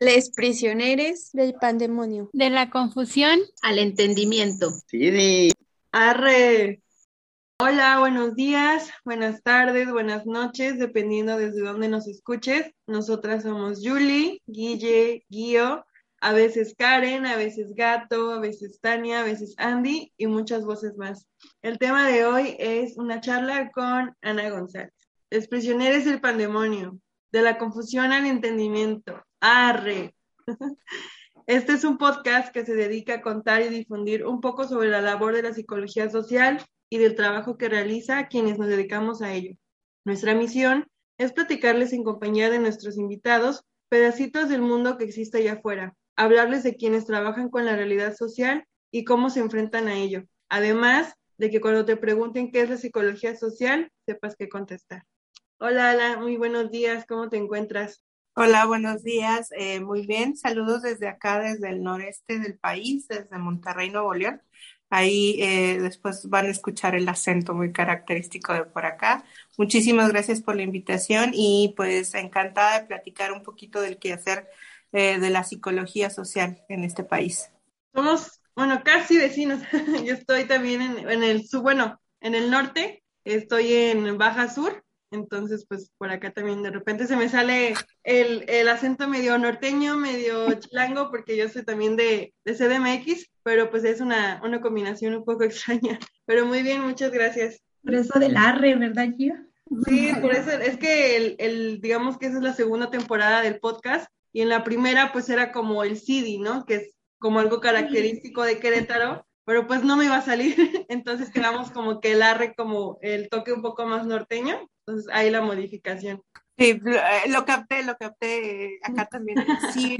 Les prisioneros del pandemonio. De la confusión al entendimiento. Sí, Arre. Hola, buenos días, buenas tardes, buenas noches, dependiendo desde dónde nos escuches. Nosotras somos Julie, Guille, Guío, a veces Karen, a veces Gato, a veces Tania, a veces Andy y muchas voces más. El tema de hoy es una charla con Ana González. Les prisioneros del pandemonio, de la confusión al entendimiento. Arre. Este es un podcast que se dedica a contar y difundir un poco sobre la labor de la psicología social y del trabajo que realiza quienes nos dedicamos a ello. Nuestra misión es platicarles en compañía de nuestros invitados pedacitos del mundo que existe allá afuera, hablarles de quienes trabajan con la realidad social y cómo se enfrentan a ello. Además de que cuando te pregunten qué es la psicología social, sepas qué contestar. Hola, Ala, muy buenos días, ¿cómo te encuentras? Hola, buenos días. Eh, muy bien, saludos desde acá, desde el noreste del país, desde Monterrey, Nuevo León. Ahí eh, después van a escuchar el acento muy característico de por acá. Muchísimas gracias por la invitación y pues encantada de platicar un poquito del quehacer eh, de la psicología social en este país. Somos, bueno, casi vecinos. Yo estoy también en, en el sur, bueno, en el norte, estoy en Baja Sur entonces, pues por acá también de repente se me sale el, el acento medio norteño, medio chilango, porque yo soy también de, de CDMX, pero pues es una, una combinación un poco extraña. Pero muy bien, muchas gracias. Por eso del arre, ¿verdad, Gio? Sí, por eso, es que el, el, digamos que esa es la segunda temporada del podcast, y en la primera pues era como el CD, ¿no? Que es como algo característico de Querétaro, pero pues no me iba a salir, entonces quedamos como que el arre como el toque un poco más norteño, entonces ahí la modificación. Sí, lo capté, lo capté acá también. Sí,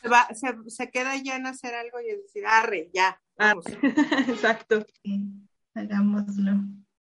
se, va, se, se, queda ya en hacer algo y decir, arre, ya. Vamos. Exacto. Sí, hagámoslo.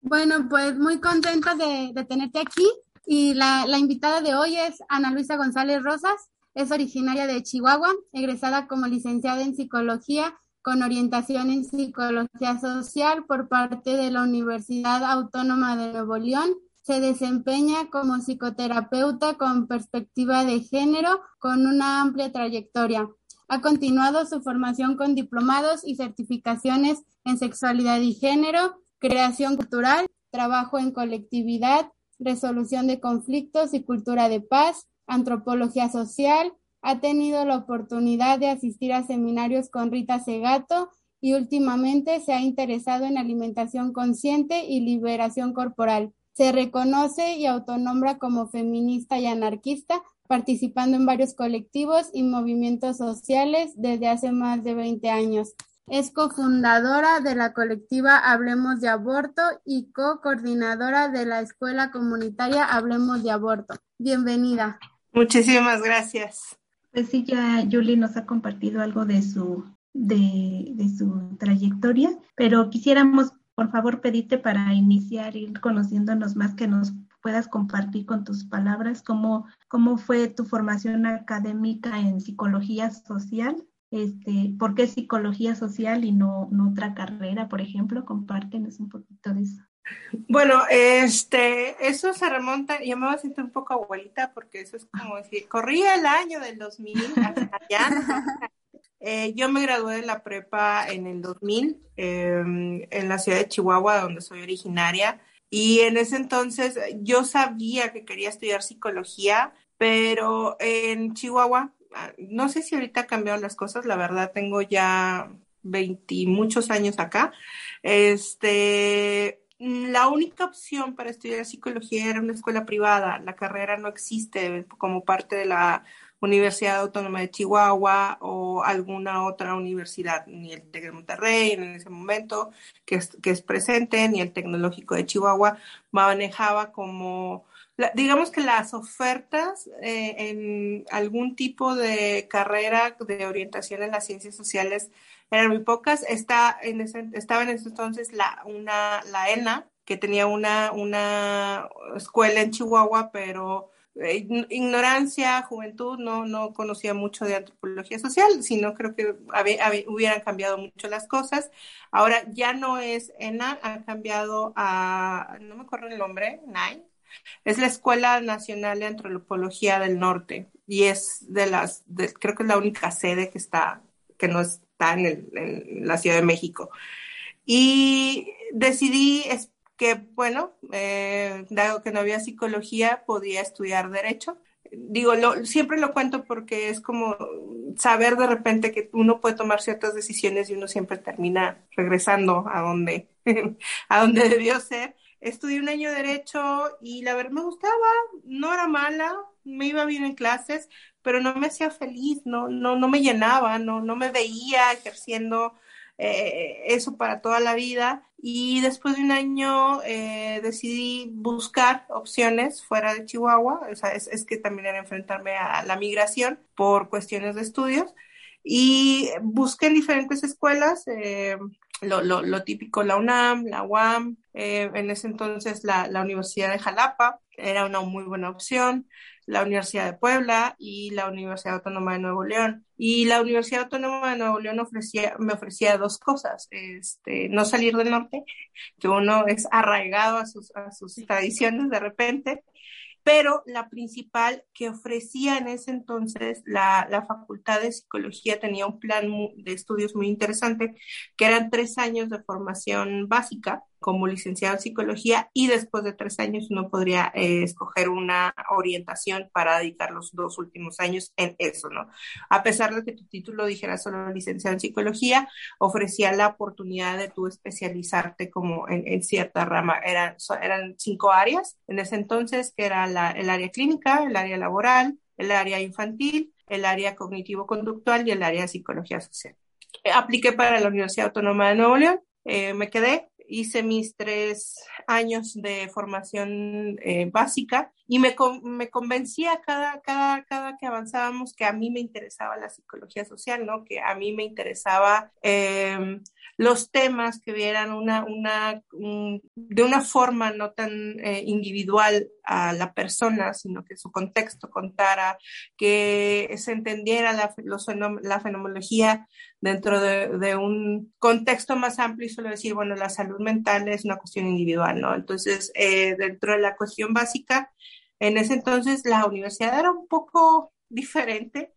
Bueno, pues muy contenta de, de tenerte aquí y la, la invitada de hoy es Ana Luisa González Rosas. Es originaria de Chihuahua, egresada como licenciada en psicología con orientación en psicología social por parte de la Universidad Autónoma de Nuevo León. Se desempeña como psicoterapeuta con perspectiva de género con una amplia trayectoria. Ha continuado su formación con diplomados y certificaciones en sexualidad y género, creación cultural, trabajo en colectividad, resolución de conflictos y cultura de paz, antropología social, ha tenido la oportunidad de asistir a seminarios con Rita Segato y últimamente se ha interesado en alimentación consciente y liberación corporal. Se reconoce y autonombra como feminista y anarquista, participando en varios colectivos y movimientos sociales desde hace más de 20 años. Es cofundadora de la colectiva Hablemos de Aborto y co-coordinadora de la escuela comunitaria Hablemos de Aborto. Bienvenida. Muchísimas gracias. Pues sí, ya Julie nos ha compartido algo de su, de, su trayectoria, pero quisiéramos, por favor, pedirte para iniciar, ir conociéndonos más, que nos puedas compartir con tus palabras cómo, cómo fue tu formación académica en psicología social, este, por qué psicología social y no, no otra carrera, por ejemplo, compártenos un poquito de eso. Bueno, este, eso se remonta, yo me voy a sentir un poco abuelita porque eso es como decir, corría el año del 2000 hasta allá. Eh, yo me gradué de la prepa en el 2000 eh, en la ciudad de Chihuahua, donde soy originaria, y en ese entonces yo sabía que quería estudiar psicología, pero en Chihuahua, ah, no sé si ahorita cambiado las cosas, la verdad tengo ya 20 muchos años acá, este, la única opción para estudiar psicología era una escuela privada. La carrera no existe como parte de la Universidad Autónoma de Chihuahua o alguna otra universidad, ni el TEC de Monterrey en ese momento que es, que es presente, ni el Tecnológico de Chihuahua manejaba como, digamos que las ofertas eh, en algún tipo de carrera de orientación en las ciencias sociales eran muy pocas. Está en ese, estaba en ese entonces la, una, la ENA, que tenía una, una escuela en Chihuahua, pero eh, ignorancia, juventud, no, no conocía mucho de antropología social, sino creo que hubieran cambiado mucho las cosas. Ahora ya no es ENA, ha cambiado a, no me acuerdo el nombre, NAI, es la Escuela Nacional de Antropología del Norte y es de las, creo que es la única sede que está, que no está en, en la Ciudad de México. Y decidí que, bueno, eh, dado que no había psicología, podía estudiar derecho. Digo, lo, siempre lo cuento porque es como saber de repente que uno puede tomar ciertas decisiones y uno siempre termina regresando a donde, a donde debió ser. Estudié un año de derecho y la verdad me gustaba, no era mala, me iba bien en clases, pero no me hacía feliz, no, no, no me llenaba, no, no me veía ejerciendo eh, eso para toda la vida. Y después de un año eh, decidí buscar opciones fuera de Chihuahua, sea, es, que también era enfrentarme a la migración por cuestiones de estudios. Y busqué en diferentes escuelas, eh, lo, lo, lo, típico, la UNAM, la UAM, en ese entonces la, la Universidad de Jalapa, era una muy buena opción la Universidad de Puebla y la Universidad Autónoma de Nuevo León. Y la Universidad Autónoma de Nuevo León ofrecía, me ofrecía dos cosas, este, no salir del norte, que uno es arraigado a sus, a sus tradiciones de repente, pero la principal que ofrecía en ese entonces la, la Facultad de Psicología tenía un plan de estudios muy interesante, que eran tres años de formación básica como licenciado en psicología y después de tres años uno podría eh, escoger una orientación para dedicar los dos últimos años en eso, ¿no? A pesar de que tu título dijera solo licenciado en psicología, ofrecía la oportunidad de tú especializarte como en, cierta rama. Eran, eran cinco áreas en ese entonces, que era la, el área clínica, el área laboral, el área infantil, el área cognitivo-conductual y el área de psicología social. Apliqué para la Universidad Autónoma de Nuevo León, eh, me quedé, hice mis tres años de formación eh, básica y me, me convencía cada, cada, cada que avanzábamos que a mí me interesaba la psicología social, ¿no? Que a mí me interesaba em, los temas que vieran una, una, de una forma no tan eh, individual a la persona, sino que su contexto contara, que se entendiera la, la fenomenología dentro de, un contexto más amplio y solo decir, bueno, la salud mental es una cuestión individual, ¿no? Entonces, eh, dentro de la cuestión básica, en ese entonces la universidad era un poco diferente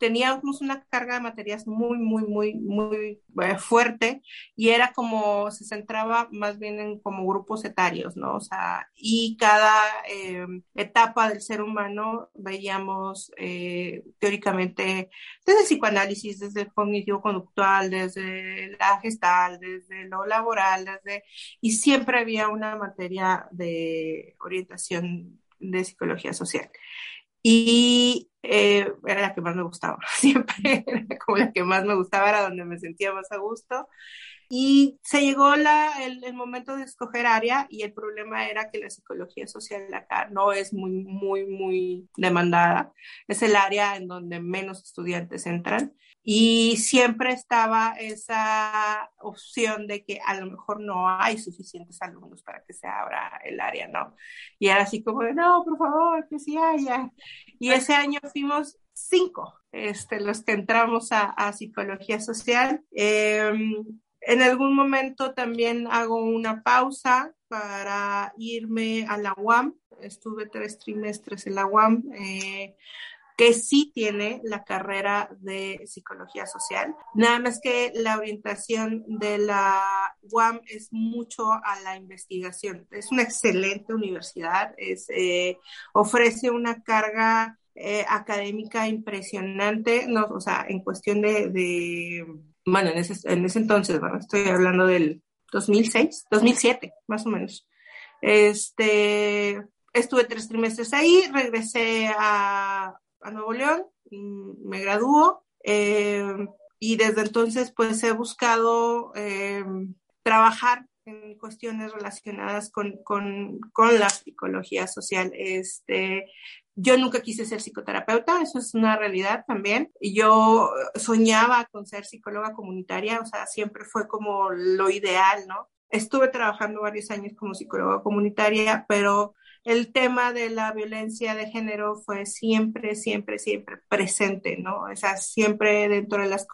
teníamos una carga de materias muy, muy, muy, muy eh, fuerte y era como, se centraba más bien en como grupos etarios, ¿no? O sea, y cada eh, etapa del ser humano veíamos eh, teóricamente desde el psicoanálisis, desde el cognitivo conductual, desde la gestal, desde lo laboral, desde, y siempre había una materia de orientación de psicología social y eh, era la que más me gustaba, siempre era como la que más me gustaba, era donde me sentía más a gusto. Y se llegó la, el, el, momento de escoger área y el problema era que la psicología social acá no es muy, muy, muy demandada. Es el área en donde menos estudiantes entran y siempre estaba esa opción de que a lo mejor no hay suficientes alumnos para que se abra el área, ¿no? Y era así como de, no, por favor, que sí haya. Y ese año fuimos cinco, este, los que entramos a, a psicología social. Eh, en algún momento también hago una pausa para irme a la UAM. Estuve tres trimestres en la UAM. Eh, que sí tiene la carrera de psicología social. Nada más que la orientación de la UAM es mucho a la investigación. Es una excelente universidad, es, eh, ofrece una carga eh, académica impresionante, no, o sea, en cuestión de, bueno, en ese, en ese entonces, bueno, estoy hablando del 2006, 2007, más o menos. Este, estuve tres trimestres ahí, regresé a, a Nuevo León, me graduó eh, y desde entonces pues he buscado eh, trabajar en cuestiones relacionadas con, con, con, la psicología social. Este, yo nunca quise ser psicoterapeuta, eso es una realidad también. Yo soñaba con ser psicóloga comunitaria, o sea, siempre fue como lo ideal, ¿no? Estuve trabajando varios años como psicóloga comunitaria, pero el tema de la violencia de género fue siempre, siempre, siempre presente, ¿no? O sea, siempre dentro de las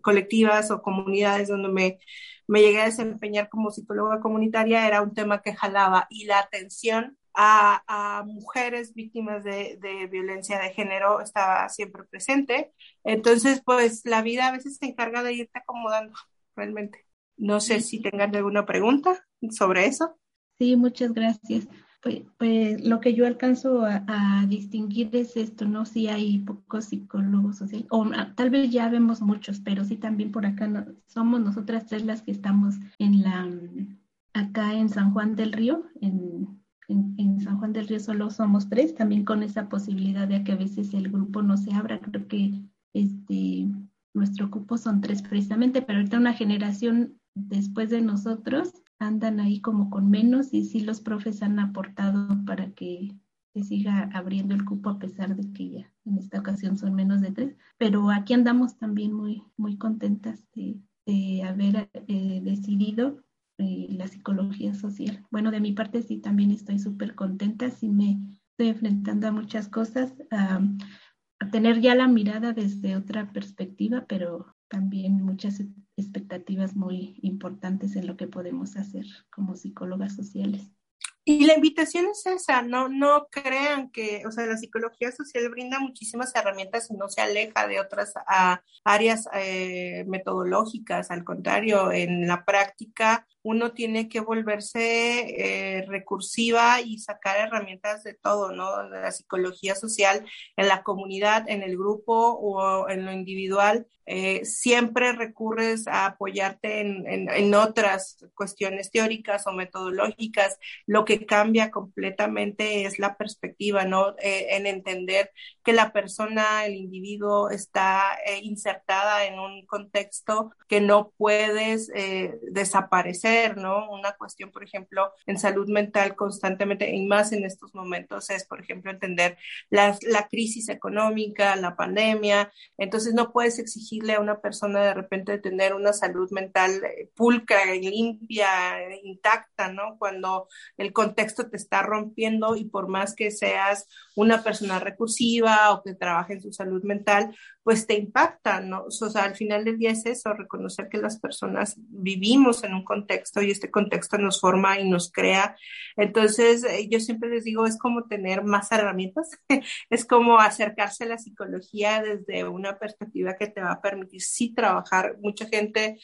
colectivas o comunidades donde me, me llegué a desempeñar como psicóloga comunitaria era un tema que jalaba y la atención a, mujeres víctimas de, de, violencia de género estaba siempre presente. Entonces, pues la vida a veces se encarga de irte acomodando, realmente. No sé si tengan alguna pregunta sobre eso. Sí, muchas gracias. Pues, pues lo que yo alcanzo a, distinguir es esto, ¿no? Si hay pocos psicólogos sociales, o ah, tal vez ya vemos muchos, pero sí también por acá somos nosotras tres las que estamos en la, acá en San Juan del Río, en, en, San Juan del Río solo somos tres, también con esa posibilidad de que a veces el grupo no se abra, creo que este, nuestro cupo son tres precisamente, pero ahorita una generación después de nosotros andan ahí como con menos y sí los profes han aportado para que se siga abriendo el cupo a pesar de que ya en esta ocasión son menos de tres, pero aquí andamos también muy, muy contentas de, haber eh, decidido eh, la psicología social. Bueno, de mi parte sí también estoy súper contenta, sí me estoy enfrentando a muchas cosas, a tener ya la mirada desde otra perspectiva, pero también muchas expectativas muy importantes en lo que podemos hacer como psicólogas sociales. Y la invitación es esa, no, no crean que, o sea, la psicología social brinda muchísimas herramientas y no se aleja de otras áreas eh, metodológicas, al contrario, en la práctica uno tiene que volverse eh, recursiva y sacar herramientas de todo, ¿no? De la psicología social en la comunidad, en el grupo o en lo individual. Eh, siempre recurres a apoyarte en, en, otras cuestiones teóricas o metodológicas. Lo que cambia completamente es la perspectiva, ¿no? Eh, en entender que la persona, el individuo está insertada en un contexto que no puedes desaparecer ¿no? Una cuestión, por ejemplo, en salud mental constantemente y más en estos momentos es, por ejemplo, entender la, crisis económica, la pandemia. Entonces no puedes exigirle a una persona de repente tener una salud mental eh, pulcra, limpia, intacta, ¿no? Cuando el contexto te está rompiendo y por más que seas una persona recursiva o que trabaje en su salud mental, pues te impacta, ¿no? O sea, al final del día es eso, reconocer que las personas vivimos en un contexto y este contexto nos forma y nos crea. Entonces, eh, yo siempre les digo, es como tener más herramientas, es como acercarse a la psicología desde una perspectiva que te va a permitir sí trabajar. Mucha gente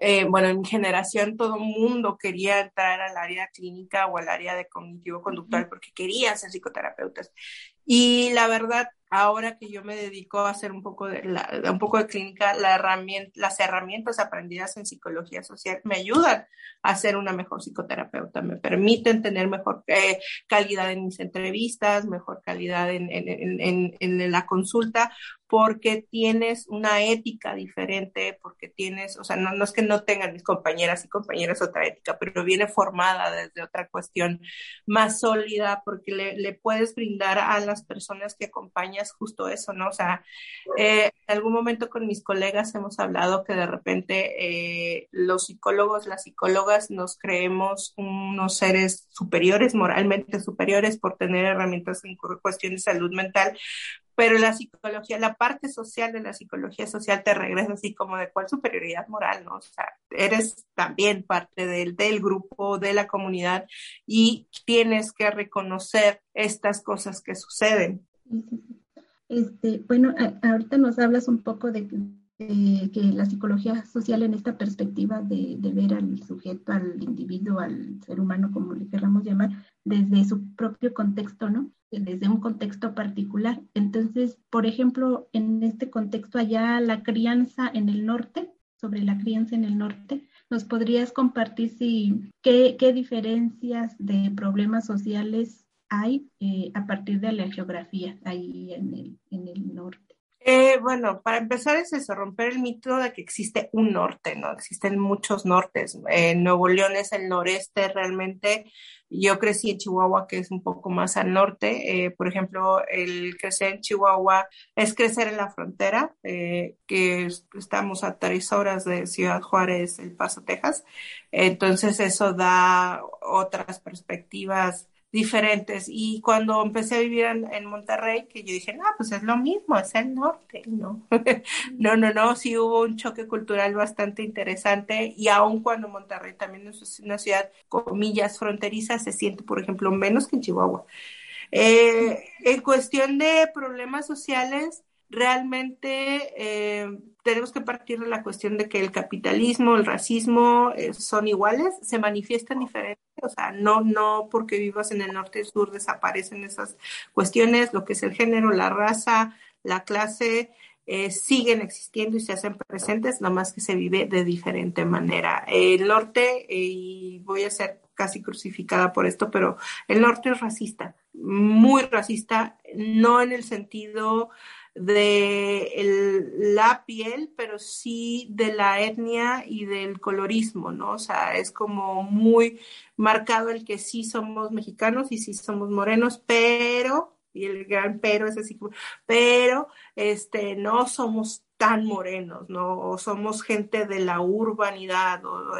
eh, bueno, en mi generación todo mundo quería entrar al área clínica o al área de cognitivo conductual porque quería ser psicoterapeutas. Y la verdad, ahora que yo me dedico a hacer un poco de, un poco de clínica, la las herramientas aprendidas en psicología social me ayudan a ser una mejor psicoterapeuta, me permiten tener mejor eh, calidad en mis entrevistas, mejor calidad en, en, en, la consulta, porque tienes una ética diferente, porque tienes, o sea, no, no es que no tengan mis compañeras y compañeras otra ética, pero viene formada desde otra cuestión más sólida, porque le, le puedes brindar a las personas que acompañas justo eso, ¿no? O sea, eh, en algún momento con mis colegas hemos hablado que de repente eh, los psicólogos, las psicólogas nos creemos unos seres superiores, moralmente superiores por tener herramientas en cuestión de salud mental, pero la psicología, la parte social de la psicología social te regresa así como de cuál superioridad moral, ¿no? O sea, eres también parte del, del grupo, de la comunidad y tienes que reconocer estas cosas que suceden. Este, bueno, ahorita nos hablas un poco de, que la psicología social en esta perspectiva de, ver al sujeto, al individuo, al ser humano, como le queramos llamar, desde su propio contexto, ¿no? Desde un contexto particular. Entonces, por ejemplo, en este contexto allá, la crianza en el norte, sobre la crianza en el norte, ¿nos podrías compartir si, qué, qué diferencias de problemas sociales hay eh, a partir de la geografía ahí en el, en el norte? Eh, bueno, para empezar es eso, romper el mito de que existe un norte, ¿no? Existen muchos nortes. Nuevo León es el noreste realmente. Yo crecí en Chihuahua, que es un poco más al norte. Eh, por ejemplo, el crecer en Chihuahua es crecer en la frontera, eh, que estamos a tres horas de Ciudad Juárez, El Paso, Texas. Entonces eso da otras perspectivas diferentes. Y cuando empecé a vivir en, Monterrey, que yo dije, no, pues es lo mismo, es el norte, ¿no? no, no, no, sí hubo un choque cultural bastante interesante y aun cuando Monterrey también es una ciudad, comillas, fronteriza, se siente, por ejemplo, menos que en Chihuahua. Eh, en cuestión de problemas sociales, realmente eh, tenemos que partir de la cuestión de que el capitalismo, el racismo eh, son iguales, se manifiestan diferentes, o sea, no, no porque vivas en el norte y sur desaparecen esas cuestiones, lo que es el género, la raza, la clase, eh, siguen existiendo y se hacen presentes, nada más que se vive de diferente manera. El norte, y voy a ser casi crucificada por esto, pero el norte es racista, muy racista, no en el sentido de la piel, pero sí de la etnia y del colorismo, ¿no? O sea, es como muy marcado el que sí somos mexicanos y sí somos morenos, pero, y el gran pero es así, pero, este, no somos tan morenos, ¿no? O somos gente de la urbanidad, o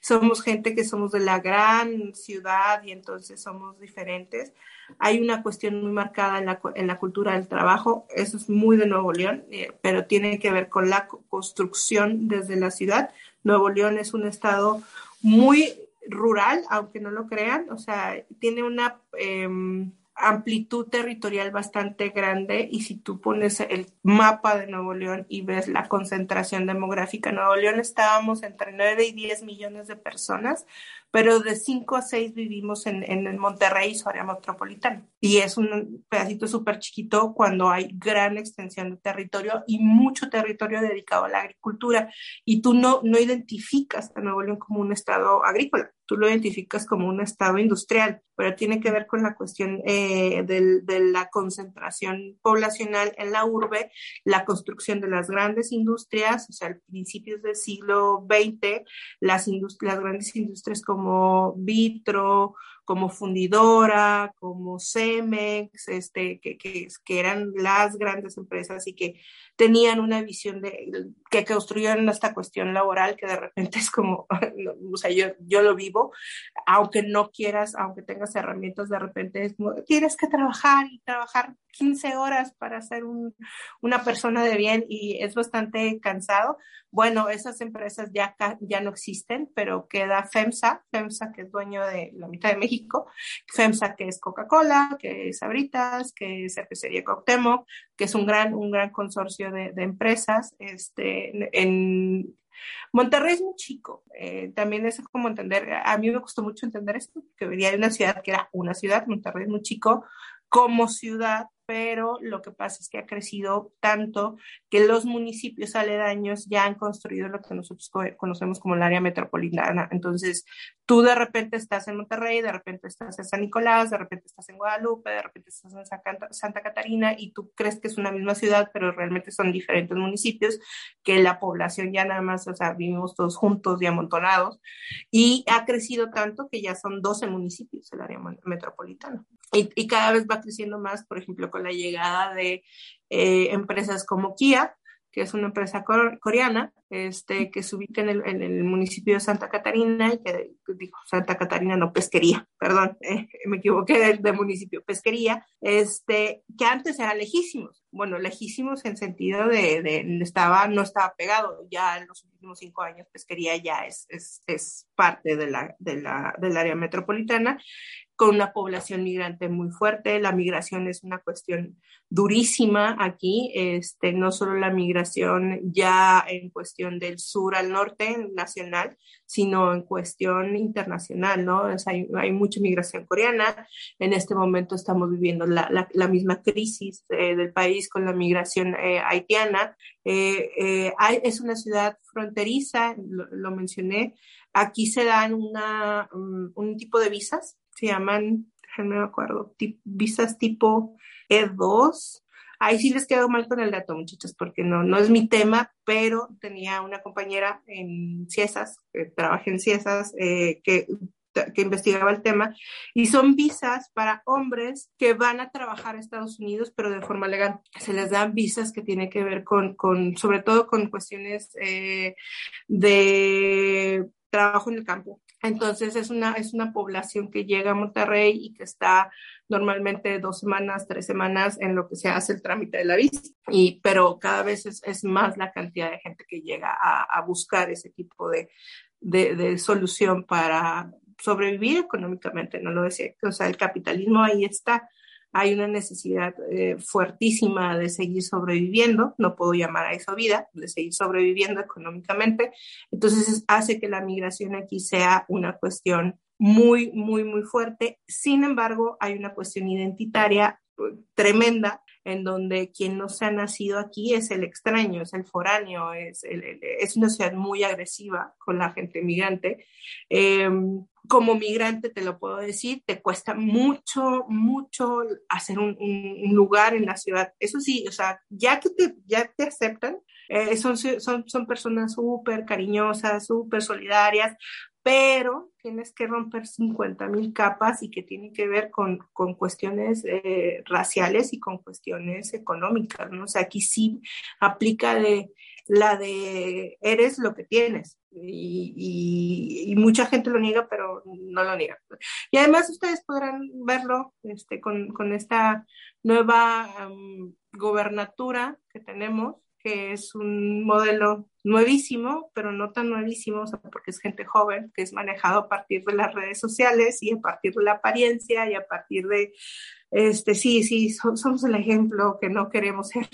somos gente que somos de la gran ciudad y entonces somos diferentes. Hay una cuestión muy marcada en la, en la cultura del trabajo, eso es muy de Nuevo León, eh, pero tiene que ver con la construcción desde la ciudad. Nuevo León es un estado muy rural, aunque no lo crean, o sea, tiene una... Em, amplitud territorial bastante grande y si tú pones el mapa de Nuevo León y ves la concentración demográfica, Nuevo León estábamos entre 9 y 10 millones de personas, pero de 5 a 6 vivimos en, en Monterrey, su área metropolitana. Y es un pedacito súper chiquito cuando hay gran extensión de territorio y mucho territorio dedicado a la agricultura. Y tú no, no identificas a Nuevo León como un estado agrícola, tú lo identificas como un estado industrial, pero tiene que ver con la cuestión eh, de, de la concentración poblacional en la urbe, la construcción de las grandes industrias, o sea, a principios del siglo XX, las, las grandes industrias como como Vitro, como fundidora, como Cemex, este, que, que, que, eran las grandes empresas y que tenían una visión de que construyeron esta cuestión laboral que de repente es como, o sea, yo, yo lo vivo, aunque no quieras, aunque tengas herramientas, de repente es como, tienes que trabajar y trabajar 15 horas para ser un, una persona de bien y es bastante cansado. Bueno, esas empresas ya, ya no existen, pero queda FEMSA, FEMSA que es dueño de la mitad de México, FEMSA que es Coca-Cola, que es Abritas, que es Cervecería Coctemo, que es un gran, un gran consorcio de, empresas. Este, en Monterrey es muy chico, eh, también es como entender, a mí me costó mucho entender esto, que venía de una ciudad que era una ciudad, Monterrey es muy chico, como ciudad pero lo que pasa es que ha crecido tanto que los municipios aledaños ya han construido lo que nosotros conocemos como el área metropolitana. Entonces, tú de repente estás en Monterrey, de repente estás en San Nicolás, de repente estás en Guadalupe, de repente estás en Santa Catarina y tú crees que es una misma ciudad, pero realmente son diferentes municipios que la población ya nada más, o sea, vivimos todos juntos y amontonados. Y ha crecido tanto que ya son 12 municipios el área metropolitana. Y, y cada vez va creciendo más, por ejemplo, con la llegada de eh, empresas como Kia, que es una empresa coreana, este, que se ubica en el, municipio de Santa Catarina, y que dijo Santa Catarina, no pesquería, perdón, eh, me equivoqué de, municipio, pesquería, este, que antes era lejísimos, bueno, lejísimos en sentido de, de, estaba, no estaba pegado, ya en los últimos cinco años pesquería ya es, es, es parte de la, de la, del área metropolitana, con una población migrante muy fuerte. La migración es una cuestión durísima aquí, este, no solo la migración ya en cuestión del sur al norte nacional, sino en cuestión internacional, ¿no? hay, hay, mucha migración coreana. En este momento estamos viviendo la, la, misma crisis eh, del país con la migración eh, haitiana. Eh, es una ciudad fronteriza, lo, mencioné. Aquí se dan una, un, un tipo de visas se llaman, déjenme me acuerdo, visas tipo E2. Ahí sí les quedo mal con el dato, muchachos, porque no, no es mi tema, pero tenía una compañera en Ciesas, que trabaja en Ciesas, eh, que que investigaba el tema, y son visas para hombres que van a trabajar a Estados Unidos, pero de forma legal. Se les dan visas que tienen que ver con, con sobre todo con cuestiones eh, de trabajo en el campo, Entonces es una, es una población que llega a Monterrey y que está normalmente dos semanas, tres semanas en lo que se hace el trámite de la visa. Y, pero cada vez es, es más la cantidad de gente que llega a, a buscar ese tipo de, de, de, solución para sobrevivir económicamente, no lo decía, o sea, el capitalismo ahí está hay una necesidad eh, fuertísima de seguir sobreviviendo, no puedo llamar a eso vida, de seguir sobreviviendo económicamente. Entonces hace que la migración aquí sea una cuestión muy, muy, muy fuerte. Sin embargo, hay una cuestión identitaria eh, tremenda en donde quien no se ha nacido aquí es el extraño, es el foráneo, es, una ciudad muy agresiva con la gente migrante. Eh, como migrante, te lo puedo decir, te cuesta mucho, mucho hacer un, un, lugar en la ciudad. Eso sí, o sea, ya que te, ya te aceptan, eh, son, son, son personas súper cariñosas, súper solidarias, pero tienes que romper 50 mil capas y que tienen que ver con, con cuestiones eh, raciales y con cuestiones económicas, ¿no? O sea, aquí sí aplica de la de eres lo que tienes. Y, y, mucha gente lo niega, pero no lo niega. Y además ustedes podrán verlo este, con, con esta nueva um, gobernatura que tenemos, que es un modelo nuevísimo, pero no tan nuevísimo, o sea, porque es gente joven, que es manejado a partir de las redes sociales y a partir de la apariencia y a partir de, este, sí, sí, somos el ejemplo que no queremos ser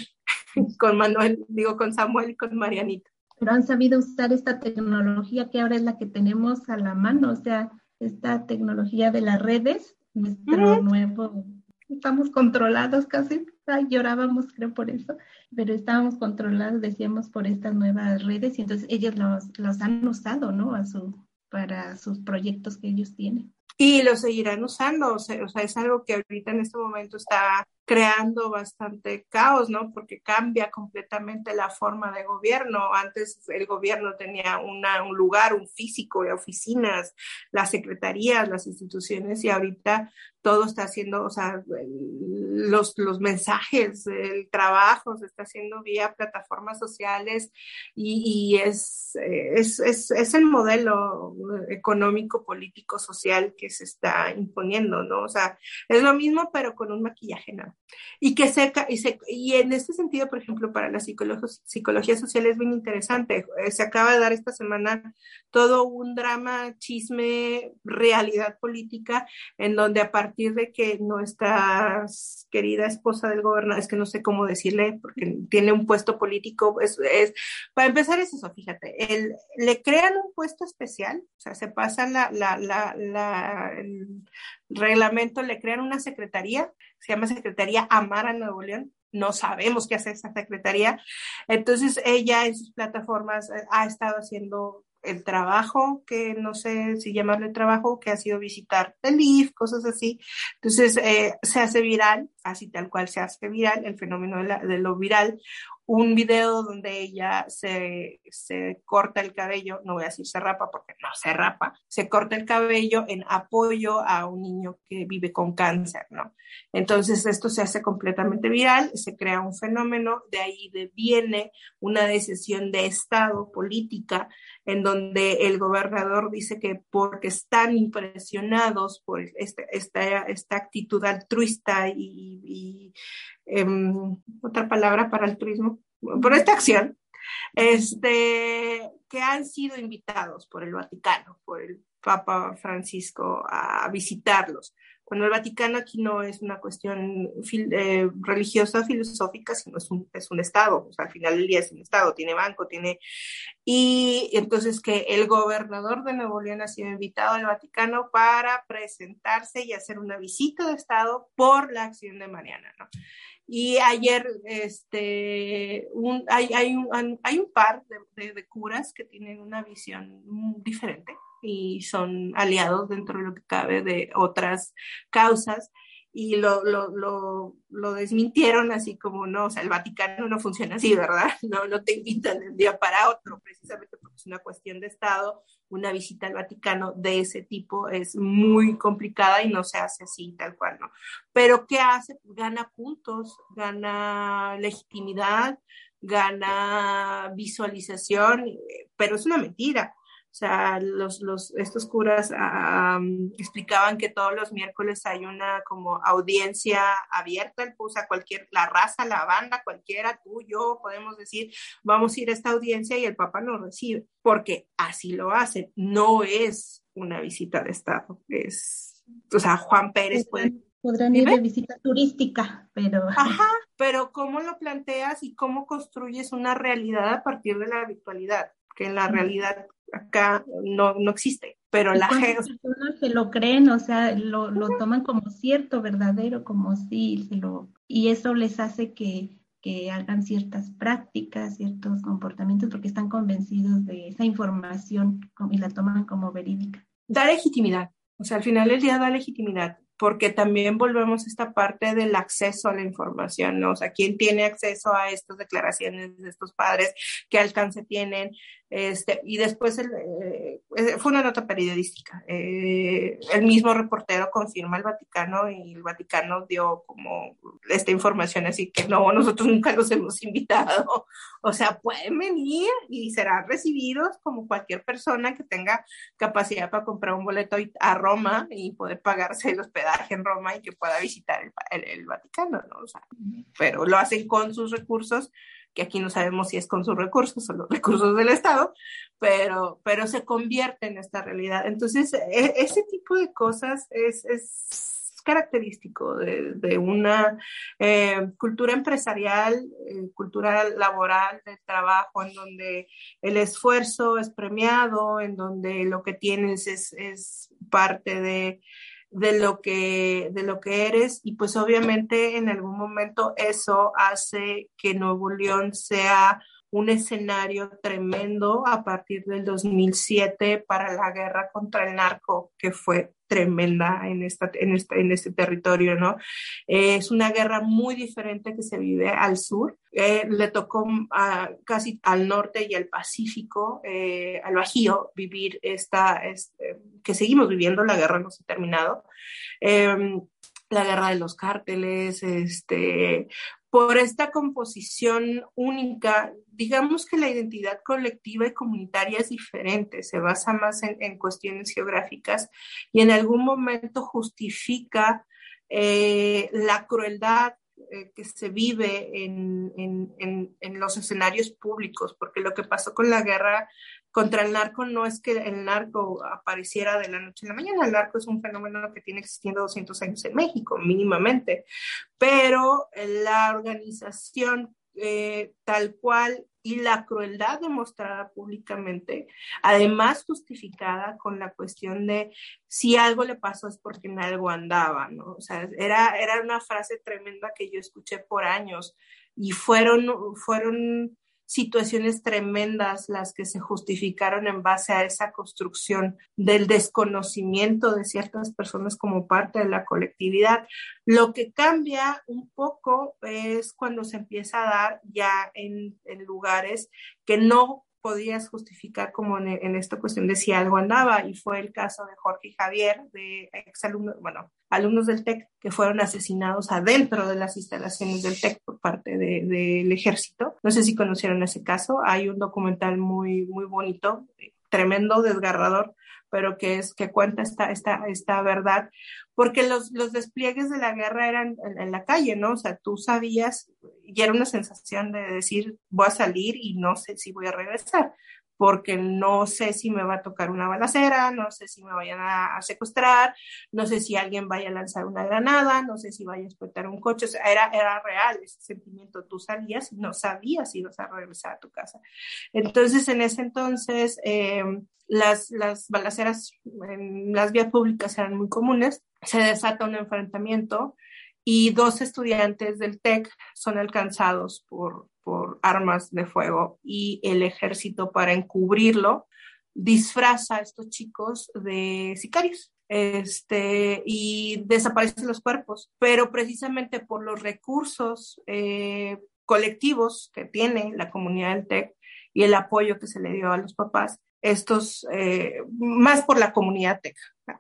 con Manuel, digo, con Samuel y con Marianita. Pero han sabido usar esta tecnología que ahora es la que tenemos a la mano, o sea, esta tecnología de las redes, nuestro nuevo, estamos controlados casi, llorábamos creo por eso, pero estábamos controlados, decíamos, por estas nuevas redes y entonces ellos los, los han usado, ¿no? A su, para sus proyectos que ellos tienen. Y lo seguirán usando, o sea, o sea, es algo que ahorita en este momento está creando bastante caos, ¿no? Porque cambia completamente la forma de gobierno. Antes el gobierno tenía una, un lugar, un físico oficinas, las secretarías, las instituciones, y ahorita todo está haciendo, o sea, los, los mensajes, el trabajo se está haciendo vía plataformas sociales y, es, es, es, es, el modelo económico, político, social que se está imponiendo, ¿no? O sea, es lo mismo, pero con un maquillaje, ¿no? Y que seca, y, se, y en este sentido, por ejemplo, para la psicología, psicología social es bien interesante. Eh, se acaba de dar esta semana todo un drama, chisme, realidad política, en donde a partir de que nuestra querida esposa del gobernador, es que no sé cómo decirle, porque tiene un puesto político, es, es para empezar es eso, fíjate, el, le crean un puesto especial, o sea, se pasa la, la, la, la el reglamento, le crean una secretaría se llama Secretaría Amara Nuevo León. No sabemos qué hace esa secretaría. Entonces, ella en sus plataformas eh, ha estado haciendo el trabajo, que no sé si llamarle trabajo, que ha sido visitar el IF, cosas así. Entonces, eh, se hace viral, así tal cual se hace viral, el fenómeno de lo viral, un video donde ella se, se, corta el cabello, no voy a decir se rapa porque no se rapa, se corta el cabello en apoyo a un niño que vive con cáncer, ¿no? Entonces esto se hace completamente viral, se crea un fenómeno, de ahí viene una decisión de Estado política en donde el gobernador dice que porque están impresionados por este, esta, esta actitud altruista y, eh, otra palabra para el turismo, por esta acción, este, que han sido invitados por el Vaticano, por el Papa Francisco a visitarlos. Bueno, el Vaticano aquí no es una cuestión eh, religiosa, filosófica, sino es un, es un Estado. O sea, al final del día es un Estado, tiene banco, tiene... Y entonces que el gobernador de Nuevo León ha sido invitado al Vaticano para presentarse y hacer una visita de Estado por la acción de Mariana, ¿no? Y ayer este, hay, hay, un, hay un par de, curas que tienen una visión diferente y son aliados dentro de lo que cabe de otras causas y lo, lo, lo, lo, desmintieron así como no, o sea, el Vaticano no funciona así, ¿verdad? No, no te invitan de un día para otro, precisamente porque es una cuestión de Estado, una visita al Vaticano de ese tipo es muy complicada y no se hace así tal cual, ¿no? Pero ¿qué hace? Gana puntos, gana legitimidad, gana visualización, pero es una mentira. O sea, los, los, estos curas explicaban que todos los miércoles hay una como audiencia abierta, pues a cualquier, la raza, la banda, cualquiera, tú, yo, podemos decir, vamos a ir a esta audiencia y el Papa nos recibe, porque así lo hacen, no es una visita de Estado, es, o sea, Juan Pérez puede podrán ir de visita turística, pero... Ajá, pero ¿cómo lo planteas y cómo construyes una realidad a partir de la virtualidad? Que en la realidad acá no, no existe, pero la gente... personas se lo creen, o sea, lo, lo toman como cierto, verdadero, como sí, se lo... y eso les hace que, que hagan ciertas prácticas, ciertos comportamientos, porque están convencidos de esa información y la toman como verídica. Da legitimidad, o sea, al final del día da legitimidad porque también volvemos a esta parte del acceso a la información, ¿no? O sea, ¿quién tiene acceso a estas declaraciones de estos padres? ¿Qué alcance tienen? Este, y después eh, eh, fue una nota periodística. Eh, el mismo reportero confirma el Vaticano y el Vaticano dio como esta información, así que no, nosotros nunca los hemos invitado. O sea, pueden venir y serán recibidos como cualquier persona que tenga capacidad para comprar un boleto a Roma y poder pagarse el hospedaje en Roma y que pueda visitar el, el, Vaticano, ¿no? O sea, pero lo hacen con sus recursos que aquí no sabemos si es con sus recursos o los recursos del Estado, pero, pero se convierte en esta realidad. Entonces, e, ese tipo de cosas es, es característico de, de una eh, cultura empresarial, eh, cultura laboral, de trabajo, en donde el esfuerzo es premiado, en donde lo que tienes es, es parte de de lo que de lo que eres y pues obviamente en algún momento eso hace que Nuevo León sea un escenario tremendo a partir del 2007 para la guerra contra el narco, que fue tremenda en, esta, en, este, en este territorio, ¿no? Eh, es una guerra muy diferente que se vive al sur. Eh, le tocó a, casi al norte y al Pacífico, eh, al Bajío, vivir esta, este, que seguimos viviendo, la guerra no se ha terminado em, la guerra de los cárteles, este, por esta composición única, digamos que la identidad colectiva y comunitaria es diferente, se basa más en, cuestiones geográficas y en algún momento justifica eh, la crueldad eh, que se vive en, en, los escenarios públicos, porque lo que pasó con la guerra contra el narco no es que el narco apareciera de la noche a la mañana, el narco es un fenómeno que tiene existiendo 200 años en México, mínimamente, pero la organización eh, tal cual y la crueldad demostrada públicamente, además justificada con la cuestión de si algo le pasó es porque en algo andaba, ¿no? O sea, era, era una frase tremenda que yo escuché por años y fueron, fueron situaciones tremendas las que se justificaron en base a esa construcción del desconocimiento de ciertas personas como parte de la colectividad. Lo que cambia un poco es cuando se empieza a dar ya en, lugares que no podías justificar como en, esta cuestión de si algo andaba, y fue el caso de Jorge y Javier, de exalumnos, bueno, alumnos del TEC que fueron asesinados adentro de las instalaciones del TEC por parte del ejército. No sé si conocieron ese caso, hay un documental muy, muy bonito, tremendo, desgarrador, pero que es que cuenta esta, esta, esta verdad, porque los, los despliegues de la guerra eran en, la calle, ¿no? O sea, tú sabías, y era una sensación de decir, voy a salir y no sé si voy a regresar, porque no sé si me va a tocar una balacera, no sé si me vayan a, secuestrar, no sé si alguien vaya a lanzar una granada, no sé si vaya a explotar un coche, o sea, era, era real ese sentimiento, tú salías y no sabías si ibas a regresar a tu casa. Entonces, en ese entonces, eh, las, las balaceras en las vías públicas eran muy comunes, se desata un enfrentamiento y dos estudiantes del TEC son alcanzados por, por armas de fuego y el ejército para encubrirlo disfraza a estos chicos de sicarios este, y desaparecen los cuerpos, pero precisamente por los recursos eh, colectivos que tiene la comunidad del TEC y el apoyo que se le dio a los papás, estos, eh, más por la comunidad tech.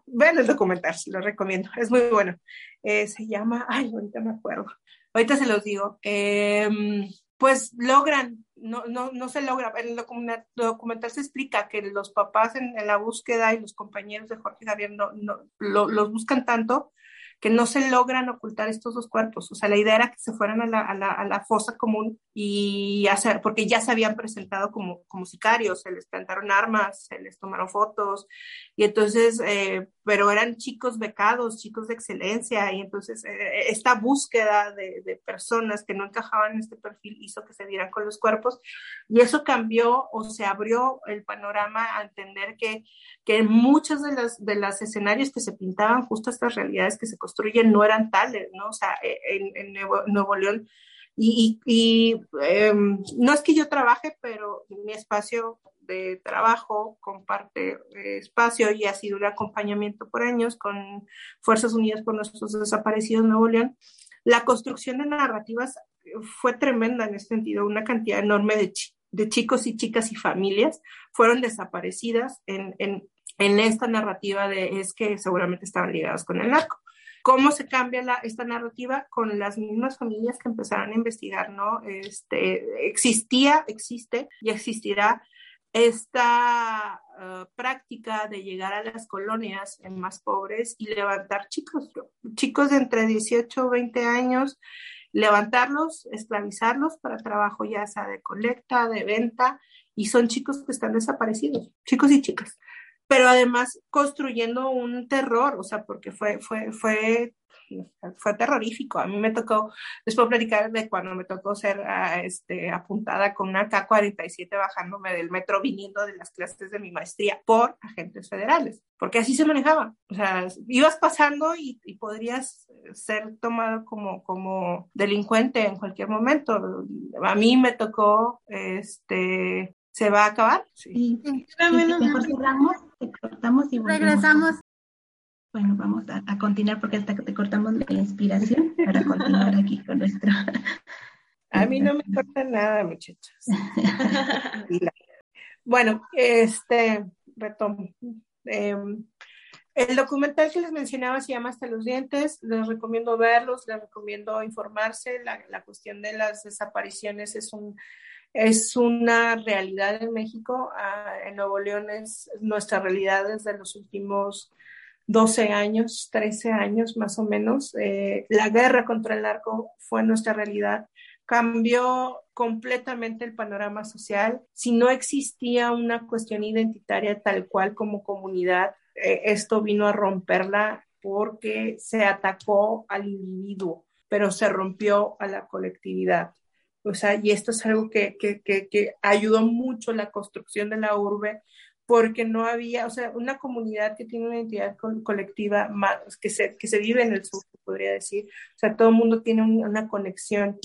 Vean el documental, si lo recomiendo, es muy bueno. Eh, se llama, ay, ahorita me acuerdo, ahorita se los digo, em, pues logran no, no, no se logra. En el documental, se explica que los papás en, la búsqueda y los compañeros de Jorge Javier no, los buscan tanto que no se logran ocultar estos dos cuerpos. O sea, la idea era que se fueran a la, a la, a la fosa común y hacer, porque ya se habían presentado como, como sicarios, se les plantaron armas, se les tomaron fotos, y entonces, eh, pero eran chicos becados, chicos de excelencia, y entonces eh, esta búsqueda de, de, personas que no encajaban en este perfil hizo que se dieran con los cuerpos, y eso cambió o se abrió el panorama a entender que, que muchos de los de las escenarios que se pintaban, justo estas realidades que se construyen, no eran tales, ¿no? O sea, e, en, en Nuevo, Nuevo León y, y em, no es que yo trabaje, pero mi espacio de trabajo comparte eh, espacio y ha sido un acompañamiento por años con Fuerzas Unidas por Nuestros Desaparecidos Nuevo León. La construcción de narrativas fue tremenda en este sentido, una cantidad enorme de, de chicos y chicas y familias fueron desaparecidas en, en, en esta narrativa de es que seguramente estaban ligadas con el narco. ¿Cómo se cambia la, esta narrativa? Con las mismas familias que empezaron a investigar, ¿no? Este, existía, existe y existirá esta uh, práctica de llegar a las colonias más pobres y levantar chicos, chicos de entre 18 o 20 años, levantarlos, esclavizarlos para trabajo ya sea de colecta, de venta, y son chicos que están desaparecidos, chicos y chicas pero además construyendo un terror, o sea, porque fue, fue, fue, fue terrorífico. A mí me tocó, les puedo platicar de cuando me tocó ser ah, este, apuntada con una K-47 bajándome del metro viniendo de las clases de mi maestría por agentes federales, porque así se manejaba. O sea, ibas pasando y, y podrías ser tomado como, como delincuente en cualquier momento. A mí me tocó este, se va a acabar. Sí. mejor cerramos, te cortamos y Regresamos. Bueno, vamos a, continuar porque hasta que te cortamos la inspiración para continuar aquí con nuestro. A mí no me corta nada, muchachos. bueno, este, retomo. Em, el documental que les mencionaba se llama Hasta los dientes, les recomiendo verlos, les recomiendo informarse. La, la cuestión de las desapariciones es un es una realidad en México. Ah, en Nuevo León es nuestra realidad desde los últimos 12 años, 13 años más o menos. Eh, la guerra contra el narco fue nuestra realidad. Cambió completamente el panorama social. Si no existía una cuestión identitaria tal cual como comunidad, eh, esto vino a romperla porque se atacó al individuo, pero se rompió a la colectividad. O sea, y esto es algo que, que, que, ayudó mucho la construcción de la urbe, porque no había, o sea, una comunidad que tiene una identidad colectiva más, que, se, que se vive en el sur, podría decir. O sea, todo el mundo tiene una conexión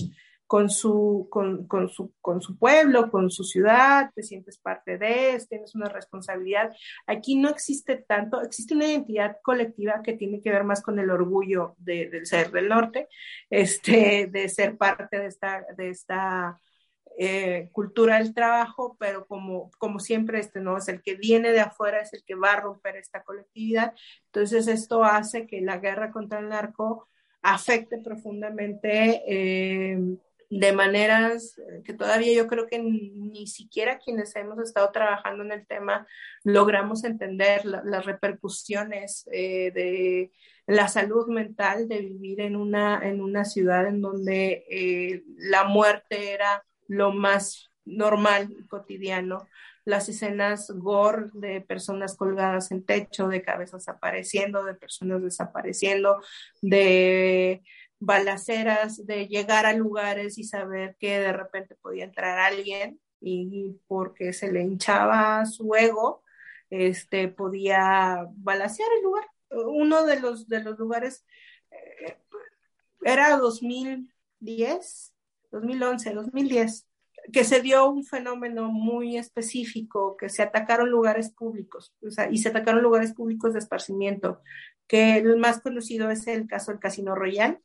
con su, con, con, su, con su pueblo, con su ciudad, te sientes parte de, tienes una responsabilidad. Aquí no existe tanto, existe una identidad colectiva que tiene que ver más con el orgullo de, ser del norte, este, de ser parte de esta, de esta eh, cultura del trabajo, pero como, como siempre, este no es el que viene de afuera, es el que va a romper esta colectividad. Entonces, esto hace que la guerra contra el narco afecte profundamente eh, de maneras que todavía yo creo que ni, siquiera quienes hemos estado trabajando en el tema logramos entender las repercusiones eh, de la salud mental de vivir en una, en una ciudad en donde eh, la muerte era lo más normal y cotidiano. Las escenas gore de personas colgadas en techo, de cabezas apareciendo, de personas desapareciendo, de balaceras, de llegar a lugares y saber que de repente podía entrar alguien y porque se le hinchaba su ego, este, podía balacear el lugar. Uno de los, de los lugares eh, era 2010, 2011, 2010, que se dio un fenómeno muy específico, que se atacaron lugares públicos, o sea, y se atacaron lugares públicos de esparcimiento, que el más conocido es el caso del Casino Royal,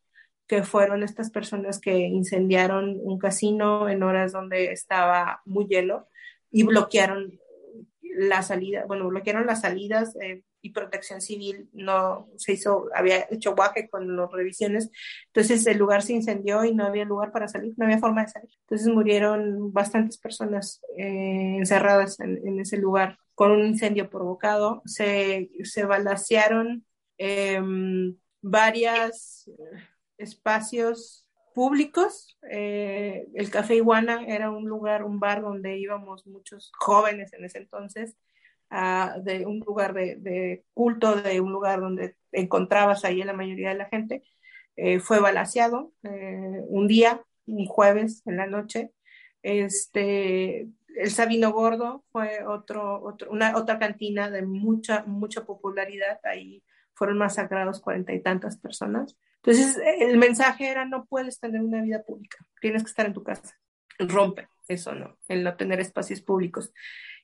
que fueron estas personas que incendiaron un casino en horas donde estaba muy lleno y bloquearon la salida, bueno, bloquearon las salidas eh, y Protección Civil no se hizo, había hecho guaje con las revisiones, entonces el lugar se incendió y no había lugar para salir, no había forma de salir. Entonces murieron bastantes personas eh, encerradas en, ese lugar con un incendio provocado. Se, se balacearon em, varios espacios públicos. Eh, el Café Iguana era un lugar, un bar donde íbamos muchos jóvenes en ese entonces de un lugar de, culto, de un lugar donde encontrabas ahí a la mayoría de la gente, eh, fue balaseado eh, un día, un jueves en la noche. Este, el Sabino Gordo fue otro, otro, una, otra cantina de mucha, mucha popularidad. Ahí fueron masacrados cuarenta y tantas personas. Entonces, el mensaje era, no puedes tener una vida pública, tienes que estar en tu casa. Rompe eso, ¿no? El no tener espacios públicos.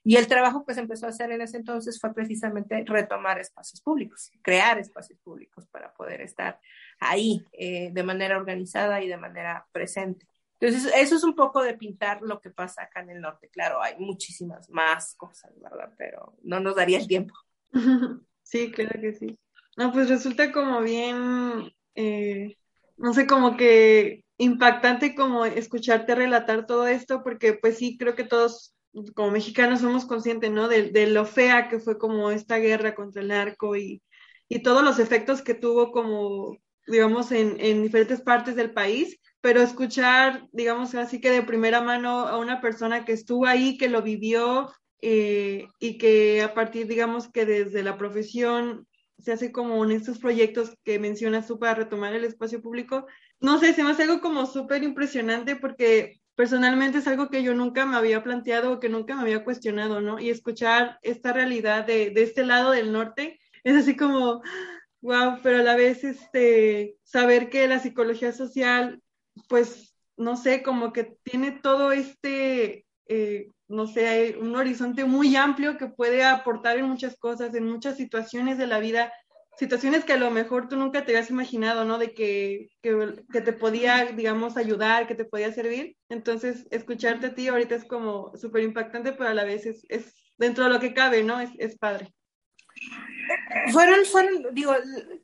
Y el trabajo que se empezó a hacer en ese entonces fue precisamente retomar espacios públicos, crear espacios públicos para poder estar ahí eh, de manera organizada y de manera presente. Entonces, eso es un poco de pintar lo que pasa acá en el norte. Claro, hay muchísimas más cosas, ¿verdad? Pero no nos daría el tiempo. Sí, claro que sí. No, pues resulta como bien, eh, no sé, como que impactante como escucharte relatar todo esto, porque pues sí, creo que todos como mexicanos somos conscientes, ¿no? De, lo fea que fue como esta guerra contra el narco y, todos los efectos que tuvo como, digamos, en, diferentes partes del país, pero escuchar, digamos, así que de primera mano a una persona que estuvo ahí, que lo vivió eh, y que a partir, digamos, que desde la profesión se hace como en estos proyectos que mencionas tú para retomar el espacio público, no sé, se me hace algo como súper impresionante porque personalmente es algo que yo nunca me había planteado o que nunca me había cuestionado, ¿no? Y escuchar esta realidad de, de este lado del norte es así como, wow, pero a la vez este, saber que la psicología social, pues, no sé, como que tiene todo este, eh, no sé, un horizonte muy amplio que puede aportar en muchas cosas, en muchas situaciones de la vida situaciones que a lo mejor tú nunca te habías imaginado, ¿no? De que, que, que, te podía, digamos, ayudar, que te podía servir. Entonces, escucharte a ti ahorita es como súper impactante, pero a la vez es, es, dentro de lo que cabe, ¿no? Es, es padre. Fueron, fueron, digo,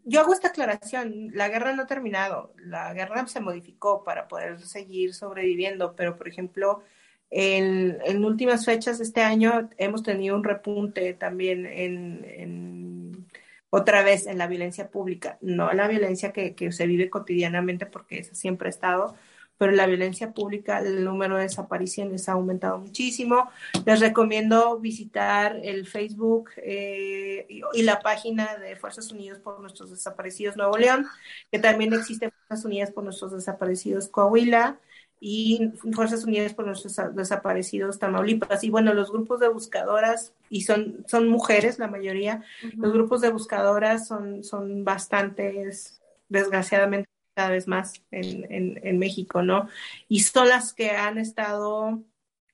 yo hago esta aclaración, la guerra no ha terminado, la guerra se modificó para poder seguir sobreviviendo, pero por ejemplo, en, en últimas fechas este año hemos tenido un repunte también en, en otra vez en la violencia pública, no la violencia que, que se vive cotidianamente porque eso siempre ha estado, pero la violencia pública, el número de desapariciones ha aumentado muchísimo. Les recomiendo visitar el Facebook eh, y, y, la página de Fuerzas Unidas por Nuestros Desaparecidos Nuevo León, que también existe Fuerzas Unidas por Nuestros Desaparecidos Coahuila y Fuerzas Unidas por los Desaparecidos Tamaulipas. Y bueno, los grupos de buscadoras, y son, son mujeres la mayoría, los grupos de buscadoras son, son bastantes, desgraciadamente, cada vez más en, en, en México, ¿no? Y son las que han estado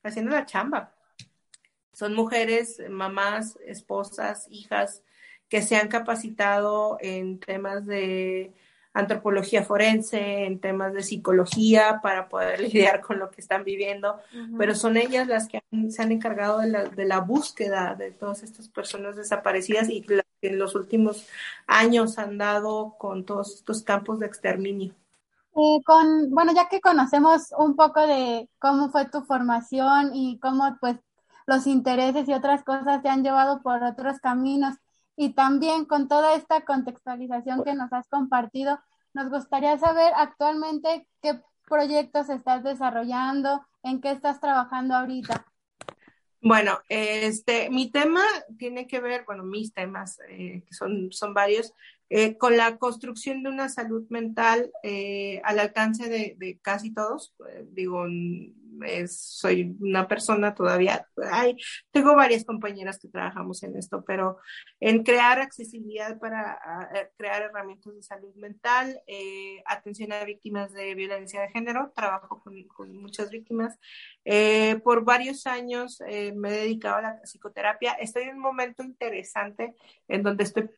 haciendo la chamba. Son mujeres, mamás, esposas, hijas, que se han capacitado en temas de antropología forense, en temas de psicología para poder lidiar con lo que están viviendo, pero son ellas las que se han encargado de la, de la, búsqueda de todas estas personas desaparecidas y que en los últimos años han dado con todos estos campos de exterminio. Eh, con, bueno, ya que conocemos un poco de cómo fue tu formación y cómo pues los intereses y otras cosas te han llevado por otros caminos, y también con toda esta contextualización que nos has compartido, nos gustaría saber actualmente qué proyectos estás desarrollando, en qué estás trabajando ahorita. Bueno, este, mi tema tiene que ver, bueno, mis temas, eh, que son, son varios, eh, con la construcción de una salud mental eh, al alcance de, de casi todos. Eh, digo, soy una persona todavía, hay, tengo varias compañeras que trabajamos en esto, pero en crear accesibilidad para crear herramientas de salud mental, eh, atención a víctimas de violencia de género, trabajo con, con muchas víctimas. Eh, por varios años eh, me he dedicado a la psicoterapia. Estoy en un momento interesante en donde estoy,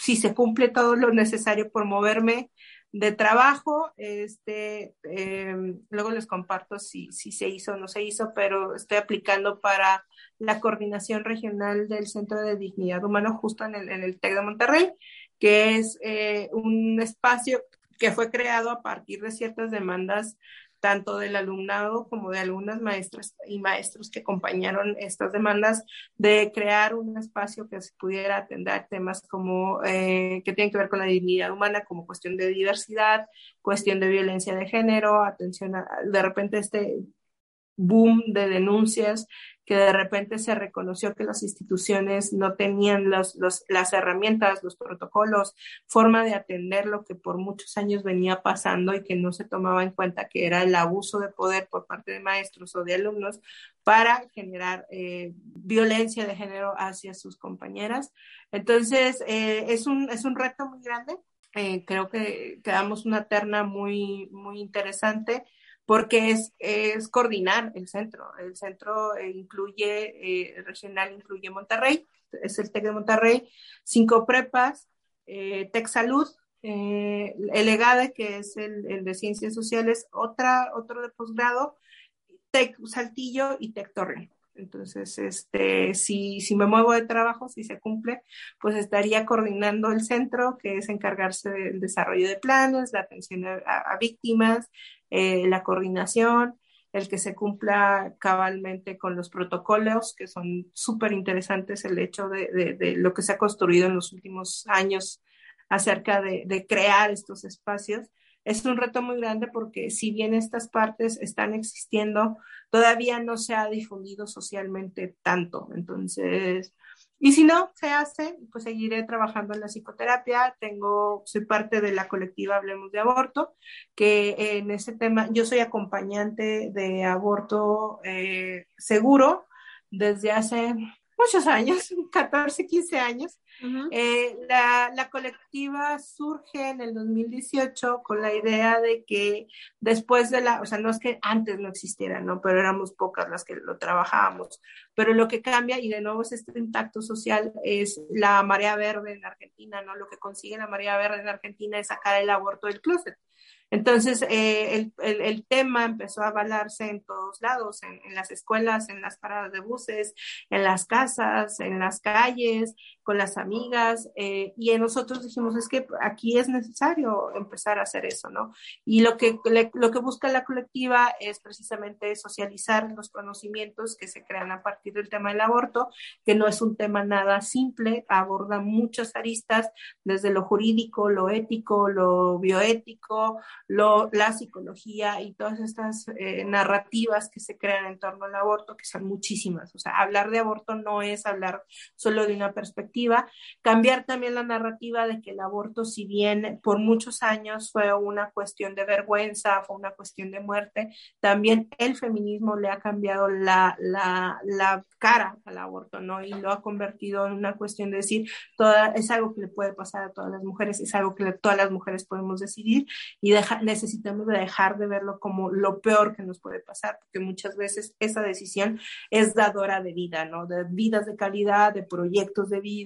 si se cumple todo lo necesario por moverme de trabajo. Este, em, luego les comparto si, si se hizo o no se hizo, pero estoy aplicando para la coordinación regional del Centro de Dignidad Humana justo en el, en el TEC de Monterrey, que es eh, un espacio que fue creado a partir de ciertas demandas tanto del alumnado como de algunas maestras y maestros que acompañaron estas demandas de crear un espacio que se pudiera atender temas como eh, que tienen que ver con la dignidad humana, como cuestión de diversidad, cuestión de violencia de género, atención a, de repente este boom de denuncias que de repente se reconoció que las instituciones no tenían las herramientas, los protocolos, forma de atender lo que por muchos años venía pasando y que no se tomaba en cuenta que era el abuso de poder por parte de maestros o de alumnos para generar eh, violencia de género hacia sus compañeras. Entonces, eh, es, un, es un reto muy grande. Eh, creo que quedamos una terna muy, muy interesante porque es, es coordinar el centro. El centro eh, incluye, eh, regional incluye Monterrey, es el TEC de Monterrey, cinco prepas, eh, TEC Salud, eh, el EGADE, que es el, de Ciencias Sociales, otra, otro de posgrado, TEC Saltillo y TEC Torre. Entonces, este, si, si me muevo de trabajo, si se cumple, pues estaría coordinando el centro, que es encargarse del desarrollo de planes, la atención a, víctimas, eh, la coordinación, el que se cumpla cabalmente con los protocolos, que son súper interesantes, el hecho de, de, de, lo que se ha construido en los últimos años acerca de, de crear estos espacios. Es un reto muy grande porque si bien estas partes están existiendo, todavía no se ha difundido socialmente tanto. Entonces, y si no se hace, pues seguiré trabajando en la psicoterapia. Tengo, soy parte de la colectiva Hablemos de Aborto, que en ese tema, yo soy acompañante de aborto eh, seguro desde hace muchos años, 14, 15 años. Uh -huh. eh, la, la, colectiva surge en el 2018 con la idea de que después de la, o sea, no es que antes no existiera, ¿no? Pero éramos pocas las que lo trabajábamos. Pero lo que cambia, y de nuevo es este impacto social, es la marea verde en Argentina, ¿no? Lo que consigue la marea verde en Argentina es sacar el aborto del closet. Entonces, eh, el, el, tema empezó a avalarse en todos lados, en, las escuelas, en las paradas de buses, en las casas, en las calles, con las amigas, eh, y nosotros dijimos, es que aquí es necesario empezar a hacer eso, ¿no? Y lo que, le, lo que busca la colectiva es precisamente socializar los conocimientos que se crean a partir del tema del aborto, que no es un tema nada simple, aborda muchas aristas, desde lo jurídico, lo ético, lo bioético, lo, la psicología y todas estas eh, narrativas que se crean en torno al aborto, que son muchísimas. O sea, hablar de aborto no es hablar solo de una perspectiva, cambiar también la narrativa de que el aborto, si bien por muchos años fue una cuestión de vergüenza, fue una cuestión de muerte, también el feminismo le ha cambiado la, la, la cara al aborto, ¿no? Y lo ha convertido en una cuestión de decir, toda, es algo que le puede pasar a todas las mujeres, es algo que le, todas las mujeres podemos decidir y deja, necesitamos dejar de verlo como lo peor que nos puede pasar, porque muchas veces esa decisión es dadora de vida, ¿no? De vidas de calidad, de proyectos de vida.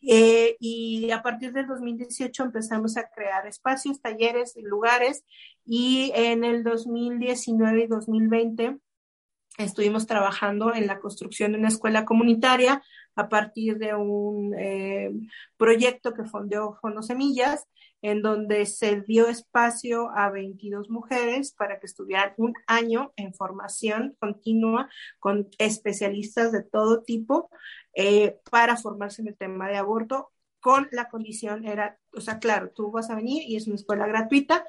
Eh, y a partir del 2018 empezamos a crear espacios, talleres, lugares, y en el 2019 y 2020 estuvimos trabajando en la construcción de una escuela comunitaria a partir de un eh, proyecto que fondeó Fondo Semillas, en donde se dio espacio a 22 mujeres para que estuvieran un año en formación continua con especialistas de todo tipo eh, para formarse en el tema de aborto con la condición era, o sea, claro, tú vas a venir y es una escuela gratuita,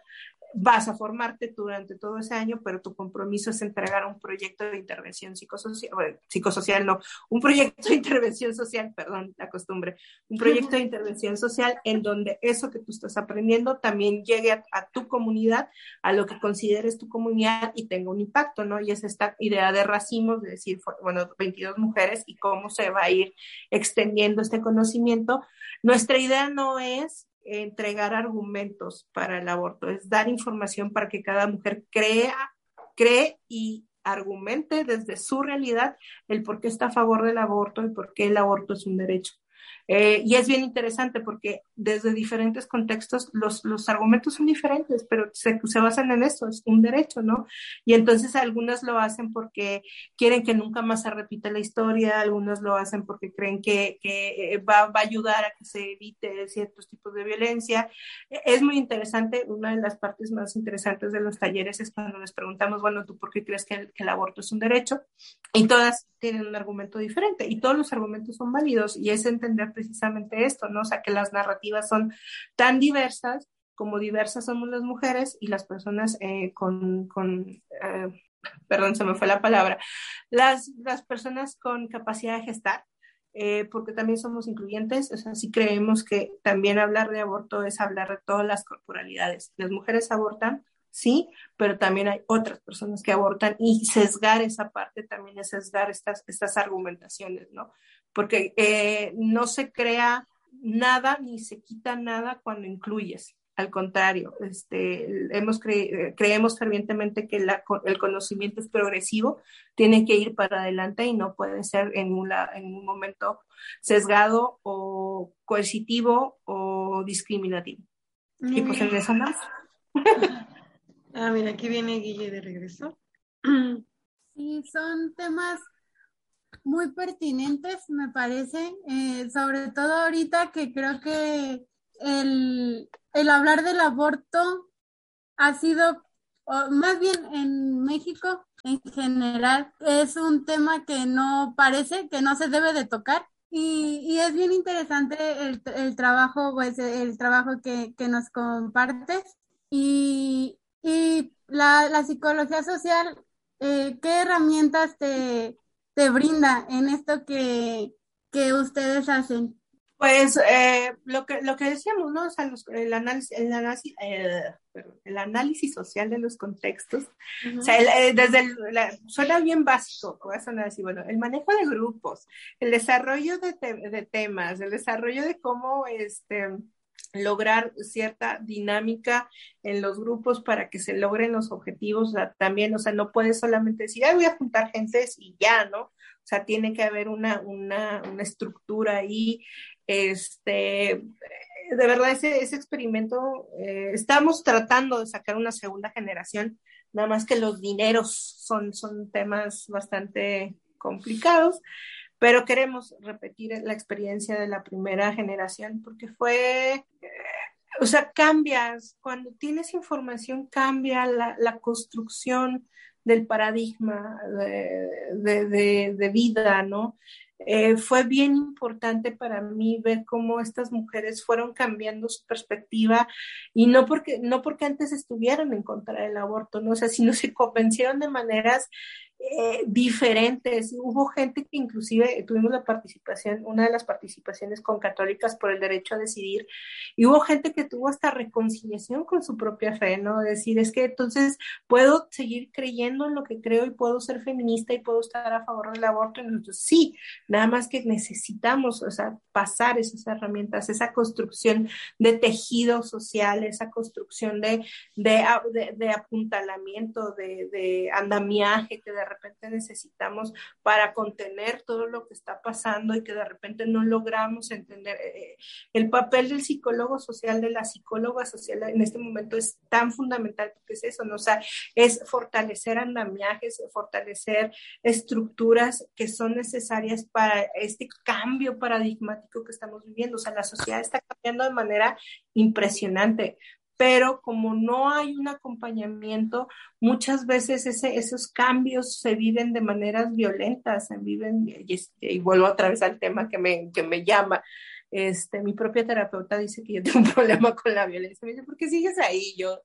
vas a formarte durante todo ese año, pero tu compromiso es entregar un proyecto de intervención psicosocial, bueno, psicosocial no, un proyecto de intervención social, perdón, la costumbre, un proyecto de intervención social en donde eso que tú estás aprendiendo también llegue a, a, tu comunidad, a lo que consideres tu comunidad y tenga un impacto, ¿no? Y es esta idea de racimos, de decir, bueno, 22 mujeres y cómo se va a ir extendiendo este conocimiento. Nuestra idea no es entregar argumentos para el aborto, es dar información para que cada mujer crea, cree y argumente desde su realidad el por qué está a favor del aborto y por qué el aborto es un derecho. Eh, y es bien interesante porque desde diferentes contextos los, los argumentos son diferentes, pero se, se, basan en esto, es un derecho, ¿no? Y entonces algunas lo hacen porque quieren que nunca más se repita la historia, algunos lo hacen porque creen que, que va, va, a ayudar a que se evite ciertos tipos de violencia. Es muy interesante, una de las partes más interesantes de los talleres es cuando les preguntamos, bueno, ¿tú por qué crees que el, que el aborto es un derecho? Y todas tienen un argumento diferente y todos los argumentos son válidos y es entender precisamente esto, ¿no? O sea, que las narrativas son tan diversas como diversas somos las mujeres y las personas eh, con, eh, perdón, se me fue la palabra, las, las personas con capacidad de gestar, eh, porque también somos incluyentes, o sea, sí creemos que también hablar de aborto es hablar de todas las corporalidades. Las mujeres abortan, sí, pero también hay otras personas que abortan y sesgar esa parte también es sesgar estas, estas argumentaciones, ¿no? Porque eh, no se crea nada ni se quita nada cuando incluyes. Al contrario, este, hemos cre creemos fervientemente que la, el conocimiento es progresivo, tiene que ir para adelante y no puede ser en, una, en un momento sesgado o coercitivo o discriminativo. Y pues en eso más. Ah, mira, aquí viene Guille de regreso. Sí, son temas muy pertinentes, me parece, eh, sobre todo ahorita que creo que el, el hablar del aborto ha sido, más bien en México en general, es un tema que no parece, que no se debe de tocar. Y, y es bien interesante el, el trabajo, pues el trabajo que, que nos compartes. Y, y la, la psicología social, eh, ¿qué herramientas te, te brinda en esto que, que ustedes hacen? Pues eh, lo que lo que decíamos, ¿no? O sea, los, el análisis, el análisis, eh, el análisis social de los contextos. Uh -huh. O sea, el, eh, desde el, la, suena bien básico, voy a sonar así, bueno, el manejo de grupos, el desarrollo de, te, de temas, el desarrollo de cómo este lograr cierta dinámica en los grupos para que se logren los objetivos, o también, o sea, no puedes solamente decir, Ay, voy a juntar gentes y ya, ¿no? O sea, tiene que haber una, una, una estructura ahí, este, de verdad, ese, ese experimento, eh, estamos tratando de sacar una segunda generación, nada más que los dineros son, son temas bastante complicados, pero queremos repetir la experiencia de la primera generación porque fue, eh, o sea, cambias, cuando tienes información cambia la, construcción del paradigma de, de vida, ¿no? Eh, fue bien importante para mí ver cómo estas mujeres fueron cambiando su perspectiva y no porque, no porque antes estuvieran en contra del aborto, ¿no? O sea, sino se convencieron de maneras eh, diferentes. Hubo gente que inclusive tuvimos la participación, una de las participaciones con católicas por el derecho a decidir, y hubo gente que tuvo hasta reconciliación con su propia fe, ¿no? Decir, es que entonces puedo seguir creyendo en lo que creo y puedo ser feminista y puedo estar a favor del aborto. Nosotros, sí, nada más que necesitamos, o sea, pasar esas herramientas, esa construcción de tejido social, esa construcción de, de, de, de apuntalamiento, de, de andamiaje que de repente necesitamos para contener todo lo que está pasando y que de repente no logramos entender. Eh, el papel del psicólogo social, de la psicóloga social en este momento es tan fundamental porque es eso, ¿no? O sea, es fortalecer andamiajes, fortalecer estructuras que son necesarias para este cambio paradigmático que estamos viviendo. O sea, la sociedad está cambiando de manera impresionante pero como no hay un acompañamiento, muchas veces ese, esos cambios se viven de maneras violentas, se viven, y, y, vuelvo otra vez al tema que me, que me llama, este, mi propia terapeuta dice que yo tengo un problema con la violencia, me dice, ¿por qué sigues ahí? Yo,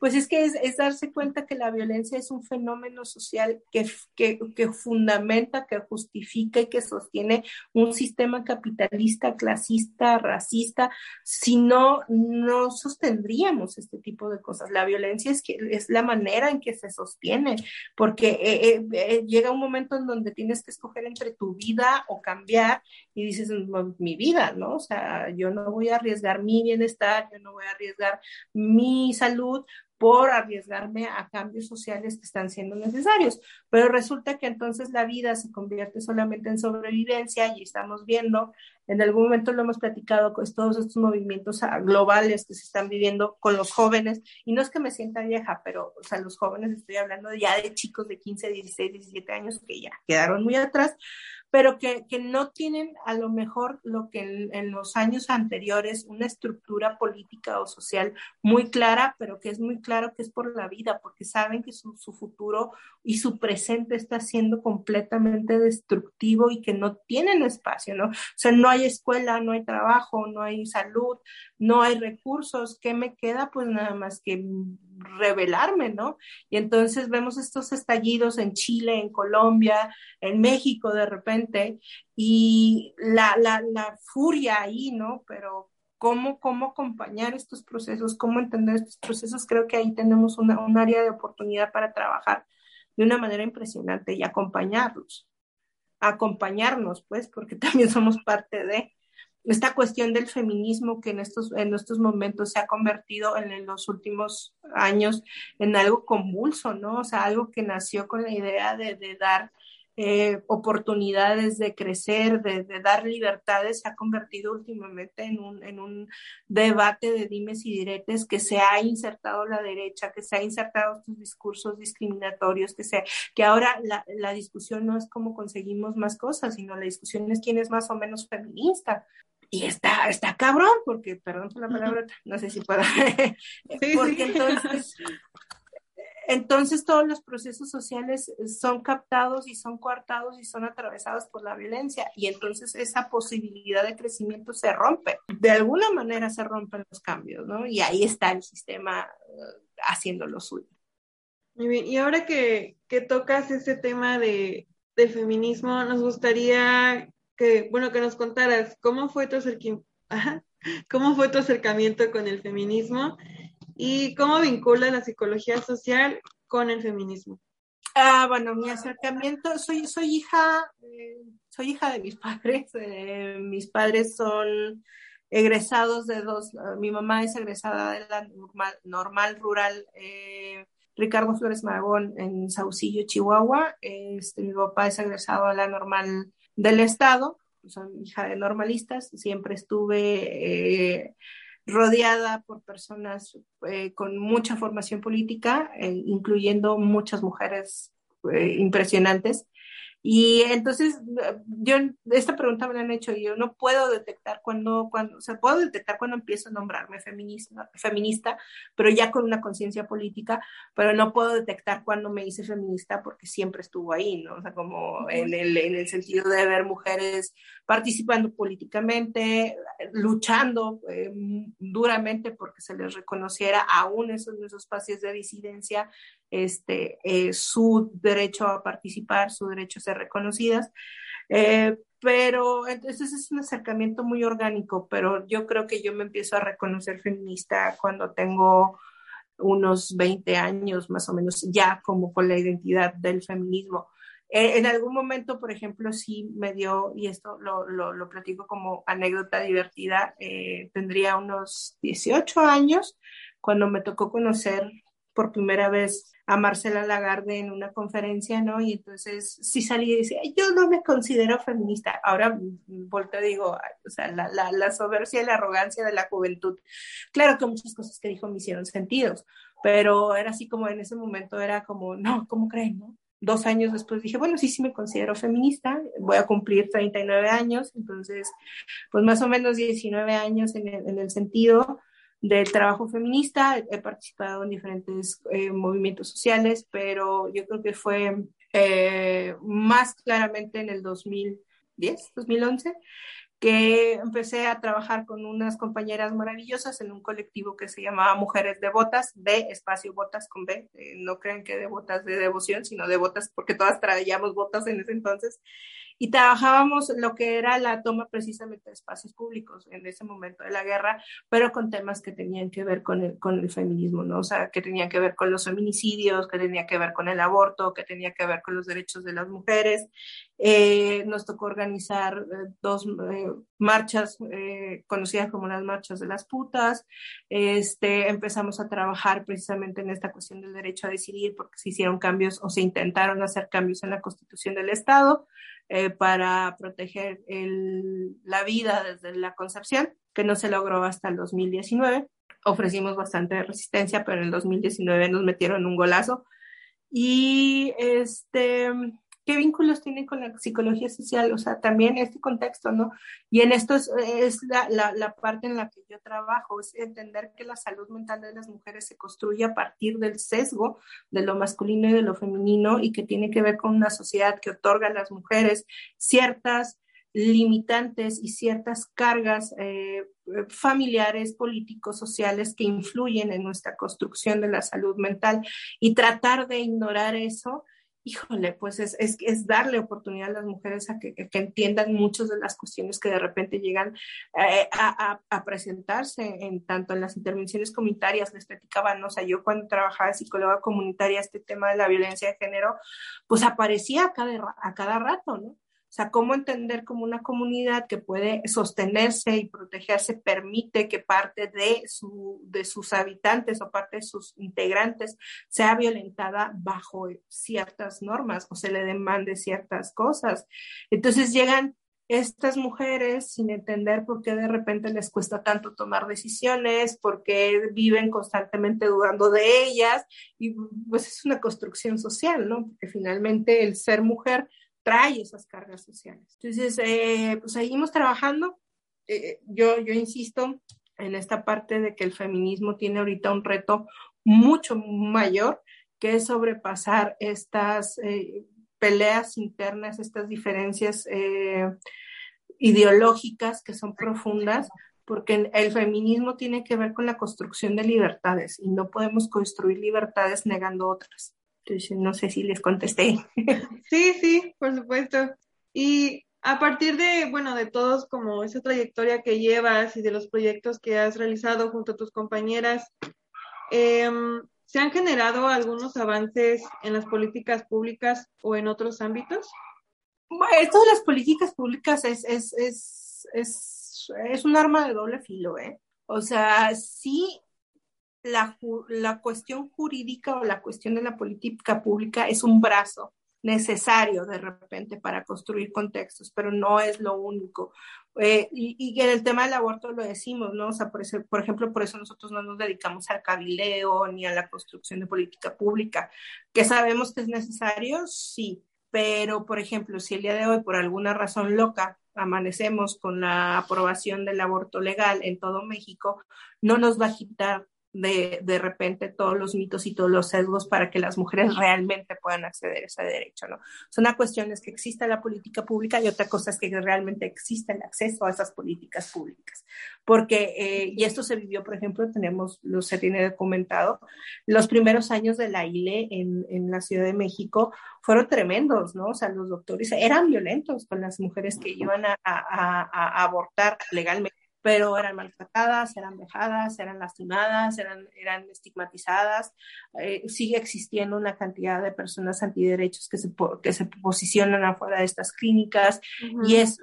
pues es que es, darse cuenta que la violencia es un fenómeno social que, que, fundamenta, que justifica y que sostiene un sistema capitalista, clasista, racista. Si no, no sostendríamos este tipo de cosas. La violencia es, que, es la manera en que se sostiene, porque eh, eh, llega un momento en donde tienes que escoger entre tu vida o cambiar y dices, mi vida, ¿no? O sea, yo no voy a arriesgar mi bienestar, yo no voy a arriesgar mi salud por arriesgarme a cambios sociales que están siendo necesarios. Pero resulta que entonces la vida se convierte solamente en sobrevivencia y estamos viendo, en algún momento lo hemos platicado con todos estos movimientos globales que se están viviendo con los jóvenes, y no es que me sienta vieja, pero, o sea, los jóvenes, estoy hablando ya de chicos de 15, 16, 17 años que ya quedaron muy atrás, pero que, que, no tienen a lo mejor lo que en, los años anteriores, una estructura política o social muy clara, pero que es muy claro que es por la vida, porque saben que su, su futuro y su presente está siendo completamente destructivo y que no tienen espacio, ¿no? O sea, no hay escuela, no hay trabajo, no hay salud, no hay recursos. ¿Qué me queda? Pues nada más que revelarme, ¿no? Y entonces vemos estos estallidos en Chile, en Colombia, en México de repente, y la, la, la furia ahí, ¿no? Pero cómo, cómo acompañar estos procesos, cómo entender estos procesos, creo que ahí tenemos una, un área de oportunidad para trabajar de una manera impresionante y acompañarlos, acompañarnos, pues, porque también somos parte de esta cuestión del feminismo que en estos, en estos momentos se ha convertido en, en, los últimos años en algo convulso, ¿no? O sea, algo que nació con la idea de, de dar eh, oportunidades de crecer, de, de, dar libertades, se ha convertido últimamente en un, en un debate de dimes y diretes que se ha insertado la derecha, que se ha insertado estos discursos discriminatorios, que, se, que ahora la, la discusión no es cómo conseguimos más cosas, sino la discusión es quién es más o menos feminista. Y está, está cabrón, porque, perdón por la palabra, no sé si puedo, sí, porque sí. entonces, entonces todos los procesos sociales son captados y son coartados y son atravesados por la violencia y entonces esa posibilidad de crecimiento se rompe. De alguna manera se rompen los cambios, ¿no? Y ahí está el sistema uh, haciendo lo suyo. Muy bien, y ahora que, tocas ese tema de, feminismo, nos gustaría que, bueno, que nos contaras cómo fue tu acercamiento con el feminismo y cómo vincula la psicología social con el feminismo. Ah, bueno, mi acercamiento, soy, soy hija, eh, soy hija de mis padres. Eh, mis padres son egresados de dos, mi mamá es egresada de la normal, rural eh, Ricardo Flores Magón en Saucillo, Chihuahua. Este, mi papá es egresado de la normal del Estado, soy hija de normalistas, siempre estuve rodeada por personas eh, con mucha formación política, eh, incluyendo muchas mujeres eh, impresionantes. Y entonces, yo, esta pregunta me la han hecho y yo no puedo detectar cuando, cuando, o sea, puedo detectar cuando empiezo a nombrarme feminista, feminista pero ya con una conciencia política, pero no puedo detectar cuando me hice feminista porque siempre estuvo ahí, ¿no? O sea, como en el, en el sentido de ver mujeres participando políticamente, luchando eh, duramente porque se les reconociera aún esos, esos espacios de disidencia este, eh, su derecho a participar, su derecho a ser reconocidas. Eh, pero entonces es un acercamiento muy orgánico, pero yo creo que yo me empiezo a reconocer feminista cuando tengo unos 20 años más o menos ya como con la identidad del feminismo. Eh, en algún momento, por ejemplo, sí me dio, y esto lo, lo, platico como anécdota divertida, tendría unos 18 años cuando me tocó conocer por primera vez a Marcela Lagarde en una conferencia, ¿no? Y entonces sí salí y decía, yo no me considero feminista. Ahora volteo y digo, o sea, la, la, la soberbia y la arrogancia de la juventud. Claro que muchas cosas que dijo me hicieron sentidos, pero era así como en ese momento era como, no, ¿cómo creen, no? Dos años después dije, bueno, sí, sí me considero feminista, voy a cumplir 39 años, entonces, pues más o menos 19 años en el, en el sentido del trabajo feminista, he participado en diferentes eh, movimientos sociales, pero yo creo que fue eh, más claramente en el 2010, 2011, que empecé a trabajar con unas compañeras maravillosas en un colectivo que se llamaba Mujeres Devotas, de espacio botas con B, eh, no crean que de botas de devoción, sino de botas porque todas traíamos botas en ese entonces, y trabajábamos lo que era la toma precisamente de espacios públicos en ese momento de la guerra, pero con temas que tenían que ver con el, con el feminismo, ¿no? O sea, que tenían que ver con los feminicidios, que tenía que ver con el aborto, que tenía que ver con los derechos de las mujeres. Eh, nos tocó organizar eh, dos eh, marchas conocidas como las marchas de las putas. Este, empezamos a trabajar precisamente en esta cuestión del derecho a decidir porque se hicieron cambios o se intentaron hacer cambios en la constitución del Estado para proteger el, la vida desde la concepción, que no se logró hasta el 2019 ofrecimos bastante resistencia, pero en el 2019 nos metieron un golazo. Y este, ¿qué vínculos tiene con la psicología social? O sea, también este contexto, ¿no? Y en esto es, la, parte en la que yo trabajo, es entender que la salud mental de las mujeres se construye a partir del sesgo de lo masculino y de lo femenino y que tiene que ver con una sociedad que otorga a las mujeres ciertas limitantes y ciertas cargas eh, familiares, políticos, sociales que influyen en nuestra construcción de la salud mental y tratar de ignorar eso, híjole, pues es, es, es darle oportunidad a las mujeres a que, que, entiendan muchas de las cuestiones que de repente llegan eh, a, a, presentarse en tanto en las intervenciones comunitarias, les platicaba, ¿no? o sea, yo cuando trabajaba psicóloga comunitaria, este tema de la violencia de género, pues aparecía a cada, a cada rato, ¿no? O sea, cómo entender como una comunidad que puede sostenerse y protegerse permite que parte de, su, de sus habitantes o parte de sus integrantes sea violentada bajo ciertas normas o se le demande ciertas cosas. Entonces llegan estas mujeres sin entender por qué de repente les cuesta tanto tomar decisiones, por qué viven constantemente dudando de ellas, y pues es una construcción social, ¿no? Porque finalmente el ser mujer trae esas cargas sociales. Entonces, eh, pues seguimos trabajando. Eh, yo, yo insisto en esta parte de que el feminismo tiene ahorita un reto mucho mayor, que es sobrepasar estas eh, peleas internas, estas diferencias eh, ideológicas que son profundas, porque el feminismo tiene que ver con la construcción de libertades y no podemos construir libertades negando otras. Entonces, no sé si les contesté. Sí, sí, por supuesto. Y a partir de, bueno, de todos como esa trayectoria que llevas y de los proyectos que has realizado junto a tus compañeras, eh, ¿se han generado algunos avances en las políticas públicas o en otros ámbitos? Bueno, esto de las políticas públicas es, es, es, es, es un arma de doble filo, ¿eh? O sea, sí la, la cuestión jurídica o la cuestión de la política pública es un brazo necesario de repente para construir contextos, pero no es lo único. Eh, y, en el tema del aborto lo decimos, ¿no? O sea, por ejemplo, por eso nosotros no nos dedicamos al cabileo ni a la construcción de política pública. ¿Que sabemos que es necesario? Sí, pero, por ejemplo, si el día de hoy, por alguna razón loca, amanecemos con la aprobación del aborto legal en todo México, no nos va a quitar de, de repente todos los mitos y todos los sesgos para que las mujeres realmente puedan acceder a ese derecho, ¿no? Son una cuestión es que exista la política pública y otra cosa es que realmente exista el acceso a esas políticas públicas. Porque, eh, y esto se vivió, por ejemplo, tenemos, lo se tiene documentado, los primeros años de la ILE en, en la Ciudad de México fueron tremendos, ¿no? O sea, los doctores eran violentos con las mujeres que iban a, a, a abortar legalmente pero eran maltratadas, eran vejadas, eran lastimadas, eran, eran estigmatizadas. Eh, sigue existiendo una cantidad de personas antiderechos que se, que se posicionan afuera de estas clínicas uh -huh. y es,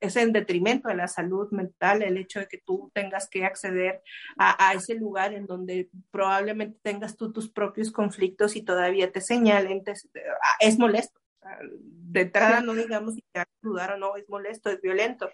es en detrimento de la salud mental el hecho de que tú tengas que acceder a, a, ese lugar en donde probablemente tengas tú tus propios conflictos y todavía te señalen, te, es molesto. De entrada, no digamos si te dudar o no, es molesto, es violento.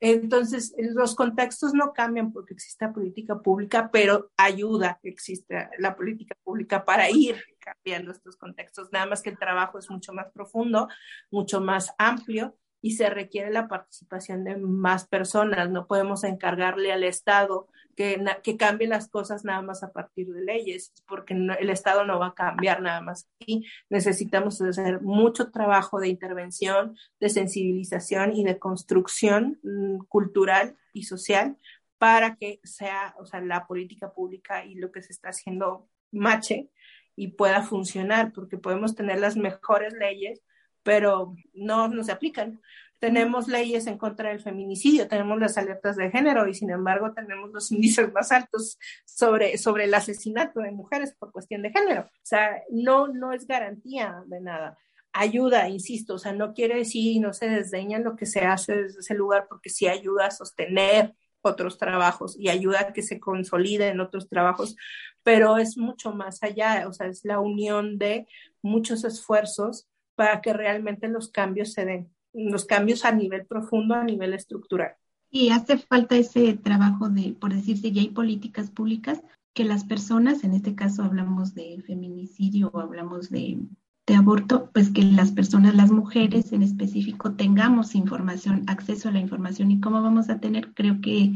Entonces, los contextos no cambian porque exista política pública, pero ayuda que exista la política pública para ir cambiando estos contextos. Nada más que el trabajo es mucho más profundo, mucho más amplio y se requiere la participación de más personas. No podemos encargarle al Estado que, que cambie las cosas nada más a partir de leyes, porque el Estado no va a cambiar nada más. Y necesitamos hacer mucho trabajo de intervención, de sensibilización y de construcción mmm, cultural y social para que sea, o sea, la política pública y lo que se está haciendo mache y pueda funcionar, porque podemos tener las mejores leyes, pero no, no se aplican. Tenemos leyes en contra del feminicidio, tenemos las alertas de género y sin embargo tenemos los índices más altos sobre, sobre el asesinato de mujeres por cuestión de género. O sea, no, no es garantía de nada. ayuda, insisto, o sea, no quiere decir no se desdeña lo que se hace desde ese lugar porque sí ayuda a sostener otros trabajos y ayuda a que se consoliden otros trabajos, pero es mucho más allá, o sea, es la unión de muchos esfuerzos para que realmente los cambios se den, los cambios a nivel profundo, a nivel estructural. Y hace falta ese trabajo de, por decirse, ya hay políticas públicas que las personas, en este caso hablamos de feminicidio o hablamos de, de aborto, pues que las personas, las mujeres en específico, tengamos información, acceso a la información. ¿Y cómo vamos a tener? Creo que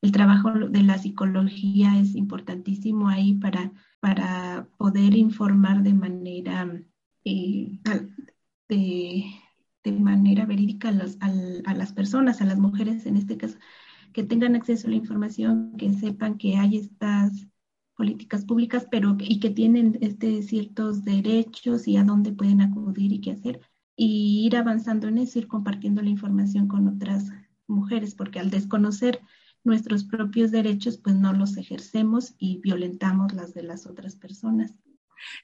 el trabajo de la psicología es importantísimo ahí para, para poder informar de manera, eh, de, manera verídica a, los, a, las personas, a las mujeres en este caso, que tengan acceso a la información, que sepan que hay estas políticas públicas, pero y que tienen este, ciertos derechos y a dónde pueden acudir y qué hacer, y ir avanzando en eso, ir compartiendo la información con otras mujeres, porque al desconocer nuestros propios derechos, pues no los ejercemos y violentamos las de las otras personas.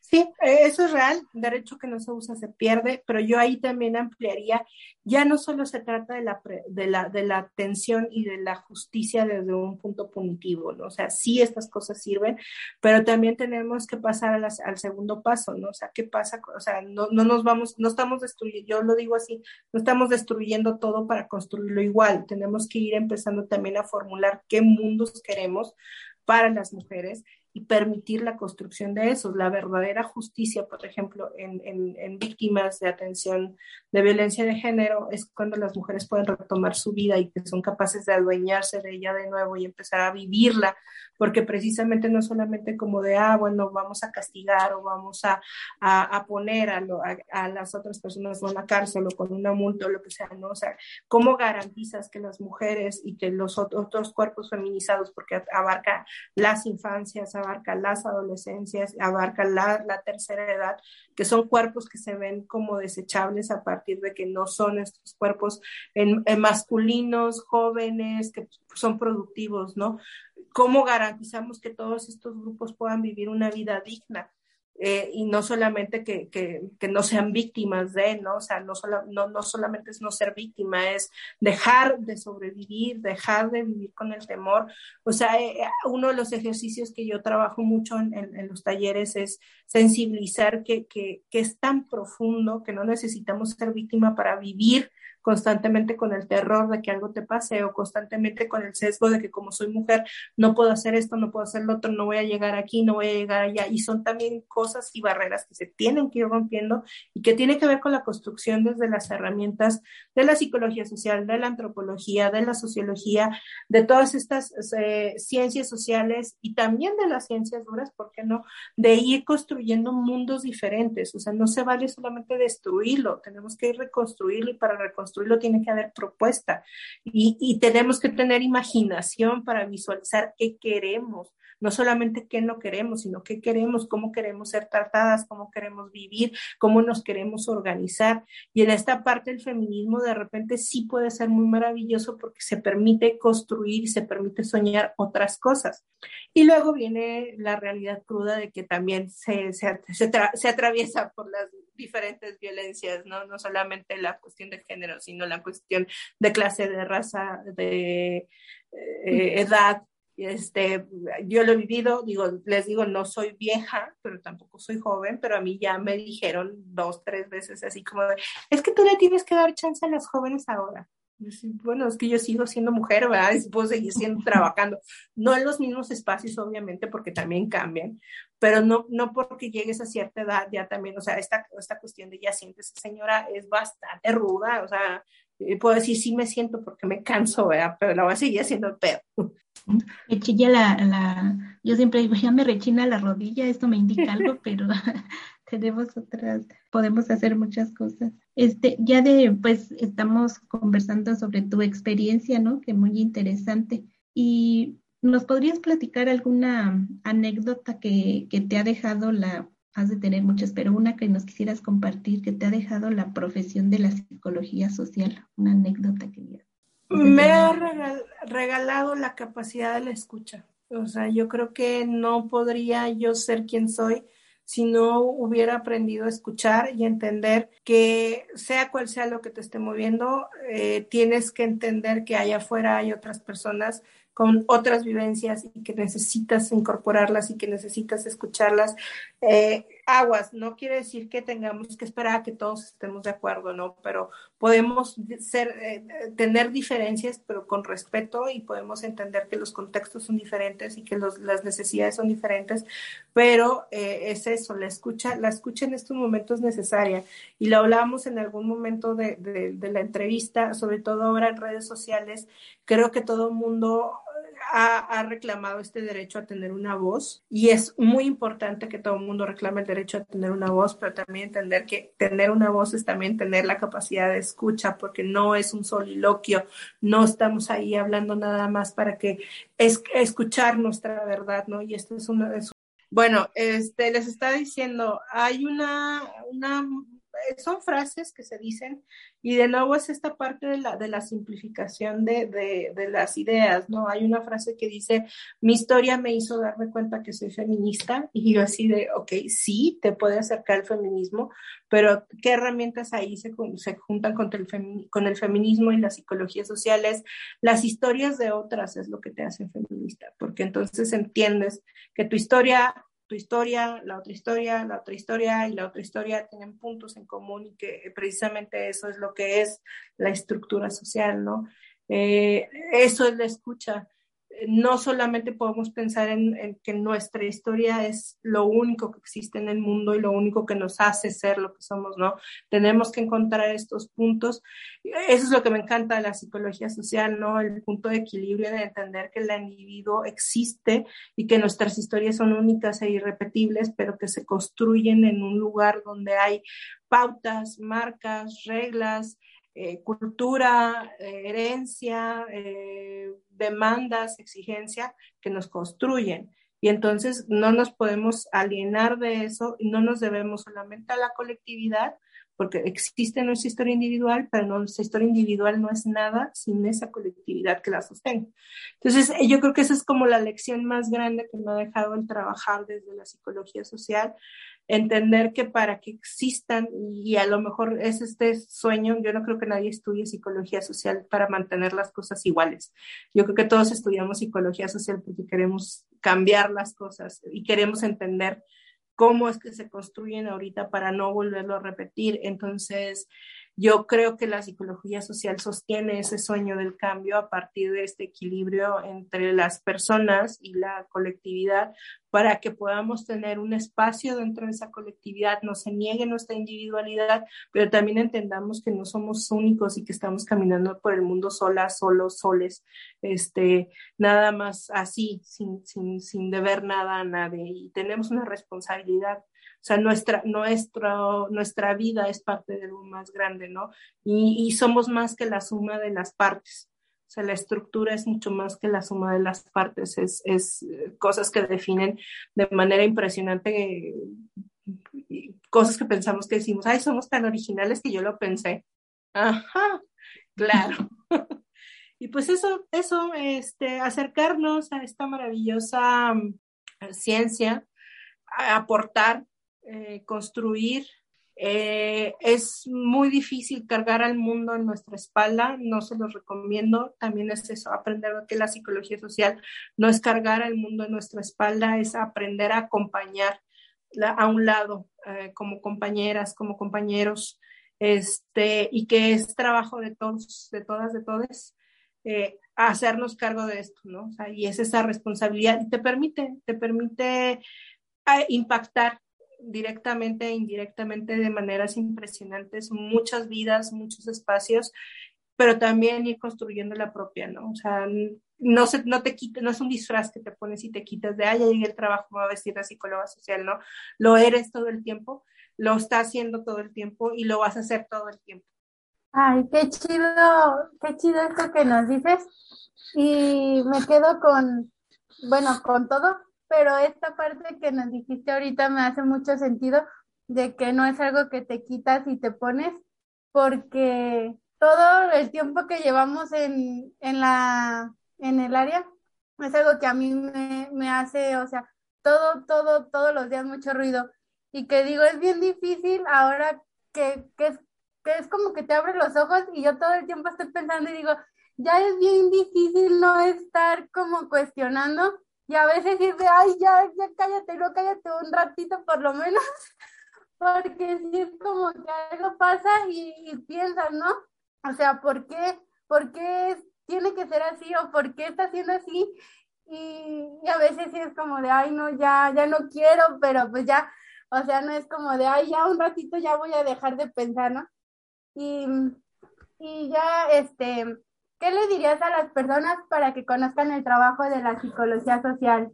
Sí, eso es real, derecho que no se usa se pierde, pero yo ahí también ampliaría, ya no solo se trata de la, de la, de la atención y de la justicia desde un punto punitivo, ¿no? O sea, sí estas cosas sirven, pero también tenemos que pasar al segundo paso, ¿no? O sea, ¿qué pasa? O sea, no, no nos vamos, no estamos destruyendo, yo lo digo así, no estamos destruyendo todo para construirlo igual, tenemos que ir empezando también a formular qué mundos queremos para las mujeres y permitir la construcción de eso. La verdadera justicia, por ejemplo, en, en, víctimas de atención de violencia de género es cuando las mujeres pueden retomar su vida y que son capaces de adueñarse de ella de nuevo y empezar a vivirla, porque precisamente no solamente como de, ah, bueno, vamos a castigar o vamos a, a, poner a, a, las otras personas en la cárcel o con una multa o lo que sea, ¿no? O sea, ¿cómo garantizas que las mujeres y que los otros cuerpos feminizados, porque abarca las infancias, abarca las adolescencias, abarca la, la, tercera edad, que son cuerpos que se ven como desechables a partir de que no son estos cuerpos en, en masculinos, jóvenes, que son productivos, ¿no? ¿Cómo garantizamos que todos estos grupos puedan vivir una vida digna? Eh, y no solamente que, que, que, no sean víctimas de, ¿no? O sea, no, solo, no, no solamente es no ser víctima, es dejar de sobrevivir, dejar de vivir con el temor. O sea, eh, uno de los ejercicios que yo trabajo mucho en, en, los talleres es sensibilizar que, que es tan profundo que no necesitamos ser víctima para vivir constantemente con el terror de que algo te pase o constantemente con el sesgo de que como soy mujer no puedo hacer esto, no puedo hacer lo otro, no voy a llegar aquí, no voy a llegar allá. Y son también cosas y barreras que se tienen que ir rompiendo y que tiene que ver con la construcción desde las herramientas de la psicología social, de la antropología, de la sociología, de todas estas eh, ciencias sociales y también de las ciencias duras, ¿por qué no? De ir construyendo mundos diferentes. O sea, no se vale solamente destruirlo, tenemos que ir reconstruirlo y para reconstruirlo lo tiene que haber propuesta. Y, y tenemos que tener imaginación para visualizar qué queremos, no solamente qué no queremos, sino qué queremos, cómo queremos ser tratadas, cómo queremos vivir, cómo nos queremos organizar. Y en esta parte el feminismo de repente sí puede ser muy maravilloso porque se permite construir y se permite soñar otras cosas. Y luego viene la realidad cruda de que también se, se, se, se atraviesa por las diferentes violencias, ¿no? No solamente la cuestión de género, sino la cuestión de clase, de raza, de eh, edad, este, yo lo he vivido, digo, les digo, no soy vieja, pero tampoco soy joven, pero a mí ya me dijeron dos, tres veces así como, es que tú le tienes que dar chance a las jóvenes ahora. Bueno, es que yo sigo siendo mujer, ¿verdad? Y puedo seguir siendo trabajando. No en los mismos espacios, obviamente, porque también cambian, pero no, no porque llegues a cierta edad ya también, o sea, esta, esta cuestión de ya sientes, señora, es bastante ruda, o sea, puedo decir sí me siento porque me canso, ¿verdad? Pero la voy a seguir haciendo el pedo. Me chilla la, la, yo siempre digo, ya me rechina la rodilla, esto me indica algo, pero tenemos otras, podemos hacer muchas cosas. Este, ya de, pues, estamos conversando sobre tu experiencia, ¿no? Que muy interesante. Y ¿nos podrías platicar alguna anécdota que, que te ha dejado la, has de tener muchas, pero una que nos quisieras compartir que te ha dejado la profesión de la psicología social, una anécdota que me ha regalado la capacidad de la escucha. O sea, yo creo que no podría yo ser quien soy si no hubiera aprendido a escuchar y entender que sea cual sea lo que te esté moviendo, eh, tienes que entender que allá afuera hay otras personas con otras vivencias y que necesitas incorporarlas y que necesitas escucharlas. Eh, aguas, no quiere decir que tengamos que esperar a que todos estemos de acuerdo, ¿no? Pero podemos ser, eh, tener diferencias, pero con respeto y podemos entender que los contextos son diferentes y que los, las necesidades son diferentes, pero eh, es eso, la escucha, la escucha en estos momentos es necesaria. Y lo hablábamos en algún momento de, de, de la entrevista, sobre todo ahora en redes sociales, creo que todo el mundo ha, reclamado este derecho a tener una voz y es muy importante que todo el mundo reclame el derecho a tener una voz, pero también entender que tener una voz es también tener la capacidad de escucha, porque no es un soliloquio, no estamos ahí hablando nada más para que es, escuchar nuestra verdad, ¿no? Y esto es una... bueno, este, les está diciendo, hay una, una son frases que se dicen y de nuevo es esta parte de la, de la simplificación de, de, de, las ideas, ¿no? Hay una frase que dice, mi historia me hizo darme cuenta que soy feminista y yo así de, ok, sí, te puede acercar el feminismo, pero ¿qué herramientas ahí se, se juntan con el, con el feminismo y las psicologías sociales? Las historias de otras es lo que te hace feminista, porque entonces entiendes que tu historia tu historia, la otra historia, la otra historia y la otra historia tienen puntos en común y que precisamente eso es lo que es la estructura social, ¿no? Eh, eso es la escucha no solamente podemos pensar en, que nuestra historia es lo único que existe en el mundo y lo único que nos hace ser lo que somos, ¿no? Tenemos que encontrar estos puntos. Eso es lo que me encanta de la psicología social, ¿no? El punto de equilibrio de entender que el individuo existe y que nuestras historias son únicas e irrepetibles, pero que se construyen en un lugar donde hay pautas, marcas, reglas, eh, cultura, eh, herencia, eh, demandas, exigencia que nos construyen. Y entonces no nos podemos alienar de eso y no nos debemos solamente a la colectividad, porque existe nuestra historia individual, pero nuestra historia individual no es nada sin esa colectividad que la sostiene. Entonces, yo creo que esa es como la lección más grande que me ha dejado el trabajar desde la psicología social, entender que para que existan, y a lo mejor es este sueño, yo no creo que nadie estudie psicología social para mantener las cosas iguales. Yo creo que todos estudiamos psicología social porque queremos cambiar las cosas y queremos entender cómo es que se construyen ahorita para no volverlo a repetir. Entonces, yo creo que la psicología social sostiene ese sueño del cambio a partir de este equilibrio entre las personas y la colectividad para que podamos tener un espacio dentro de esa colectividad, no se niegue nuestra individualidad, pero también entendamos que no somos únicos y que estamos caminando por el mundo solas, solos, soles, este, nada más así, sin, sin, sin deber nada a nadie. Y tenemos una responsabilidad sea, nuestra, nuestra, nuestra vida es parte de algo más grande, ¿no? Y, y somos más que la suma de las partes. O sea, la estructura es mucho más que la suma de las partes, es, es eh, cosas que definen de manera impresionante cosas que pensamos que decimos, ay, somos tan originales que yo lo pensé. Ajá, claro. y pues eso, eso, este, acercarnos a esta maravillosa mm, ciencia, aportar eh, construir. Eh, es muy difícil cargar al mundo en nuestra espalda, no se los recomiendo. También es eso, aprender que la psicología social no es cargar al mundo en nuestra espalda, es aprender a acompañar a un lado, eh, como compañeras, como compañeros, este, y que es trabajo de todos, de todas, de todos, hacernos cargo de esto, ¿no? Y es esa responsabilidad te permite, te permite impactar directamente e indirectamente de maneras impresionantes muchas vidas, muchos espacios, pero también ir construyendo la propia, ¿no? O sea, no, se, no te quita, no es un disfraz que te pones y te quitas de, ah, ya llegué el trabajo, me voy a vestir de psicóloga social, ¿no? Lo eres todo el tiempo, lo estás haciendo todo el tiempo y lo vas a hacer todo el tiempo. Ay, qué chido, qué chido esto que nos dices. Y me quedo con, bueno, con todo, pero esta parte que nos dijiste ahorita me hace mucho sentido de que no es algo que te quitas y te pones, porque todo el tiempo que llevamos en, en, la, en el área es algo que a mí me, me hace, o sea, todo, todo, todos los días mucho ruido. y que digo, es bien difícil ahora que, que, es, que es como que te abre los ojos y yo todo el tiempo estoy pensando y digo, ya es bien difícil no estar como cuestionando y a veces de, ay, ya, ya cállate, no cállate un ratito por lo menos, porque si es como que algo pasa y, piensas, ¿no? O sea, ¿por qué, por qué tiene que ser así o por qué está siendo así? Y, a veces sí es como de, ay, no, ya, ya no quiero, pero pues ya, o sea, no es como de, ay, ya un ratito ya voy a dejar de pensar, ¿no? Y, y ya, este, ¿qué le dirías a las personas para que conozcan el trabajo de la psicología social?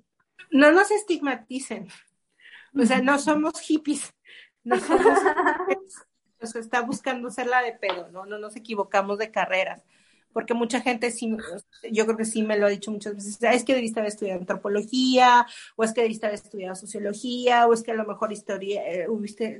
No nos estigmaticen. O sea, no somos hippies. No somos nos está buscando ser la de pedo, ¿no? No nos equivocamos de carreras porque mucha gente sí, yo creo que sí me lo ha dicho muchas veces, es que debiste haber estudiado antropología, o es que debiste haber estudiado sociología, o es que a lo mejor historia, eh,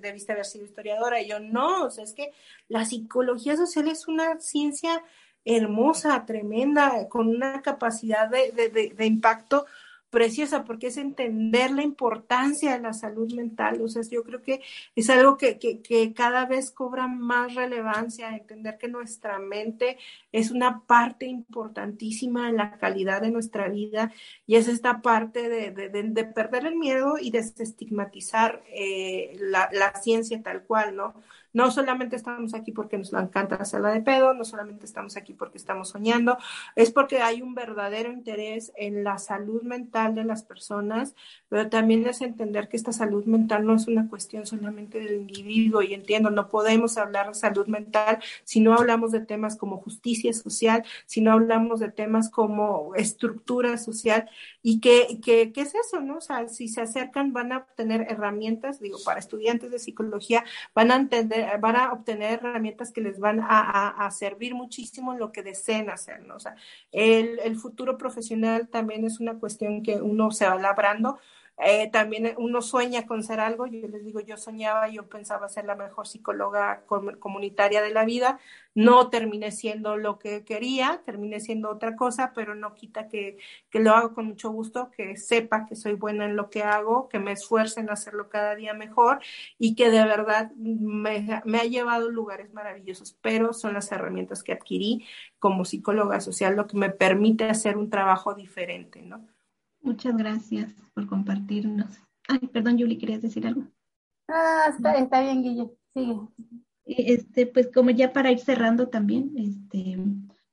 debiste haber sido historiadora, y yo no, o sea, es que la psicología social es una ciencia hermosa, tremenda, con una capacidad de, de, de impacto preciosa porque es entender la importancia de la salud mental. O sea, yo creo que es algo que, cada vez cobra más relevancia, entender que nuestra mente es una parte importantísima en la calidad de nuestra vida y es esta parte de, de, de perder el miedo y desestigmatizar eh, la, la ciencia tal cual, ¿no? No solamente estamos aquí porque nos encanta la sala de pedo, no solamente estamos aquí porque estamos soñando, es porque hay un verdadero interés en la salud mental de las personas, pero también es entender que esta salud mental no es una cuestión solamente del individuo y entiendo, no podemos hablar de salud mental si no hablamos de temas como justicia social, si no hablamos de temas como estructura social y que, que, ¿qué es eso? ¿no? O sea, si se acercan van a obtener herramientas, digo, para estudiantes de psicología, van a entender van a obtener herramientas que les van a, servir muchísimo en lo que deseen hacer, ¿no? O sea, el, el futuro profesional también es una cuestión que uno se va labrando, eh, también uno sueña con ser algo, yo les digo, yo soñaba, yo pensaba ser la mejor psicóloga comunitaria de la vida, no terminé siendo lo que quería, terminé siendo otra cosa, pero no quita que, que lo hago con mucho gusto, que sepa que soy buena en lo que hago, que me esfuerce en hacerlo cada día mejor y que de verdad me, me ha llevado a lugares maravillosos, pero son las herramientas que adquirí como psicóloga social lo que me permite hacer un trabajo diferente, ¿no? Muchas gracias por compartirnos. Ay, perdón, Yuli, ¿querías decir algo? Ah, está, está bien, Guille. Sigue. Este, pues como ya para ir cerrando también, este,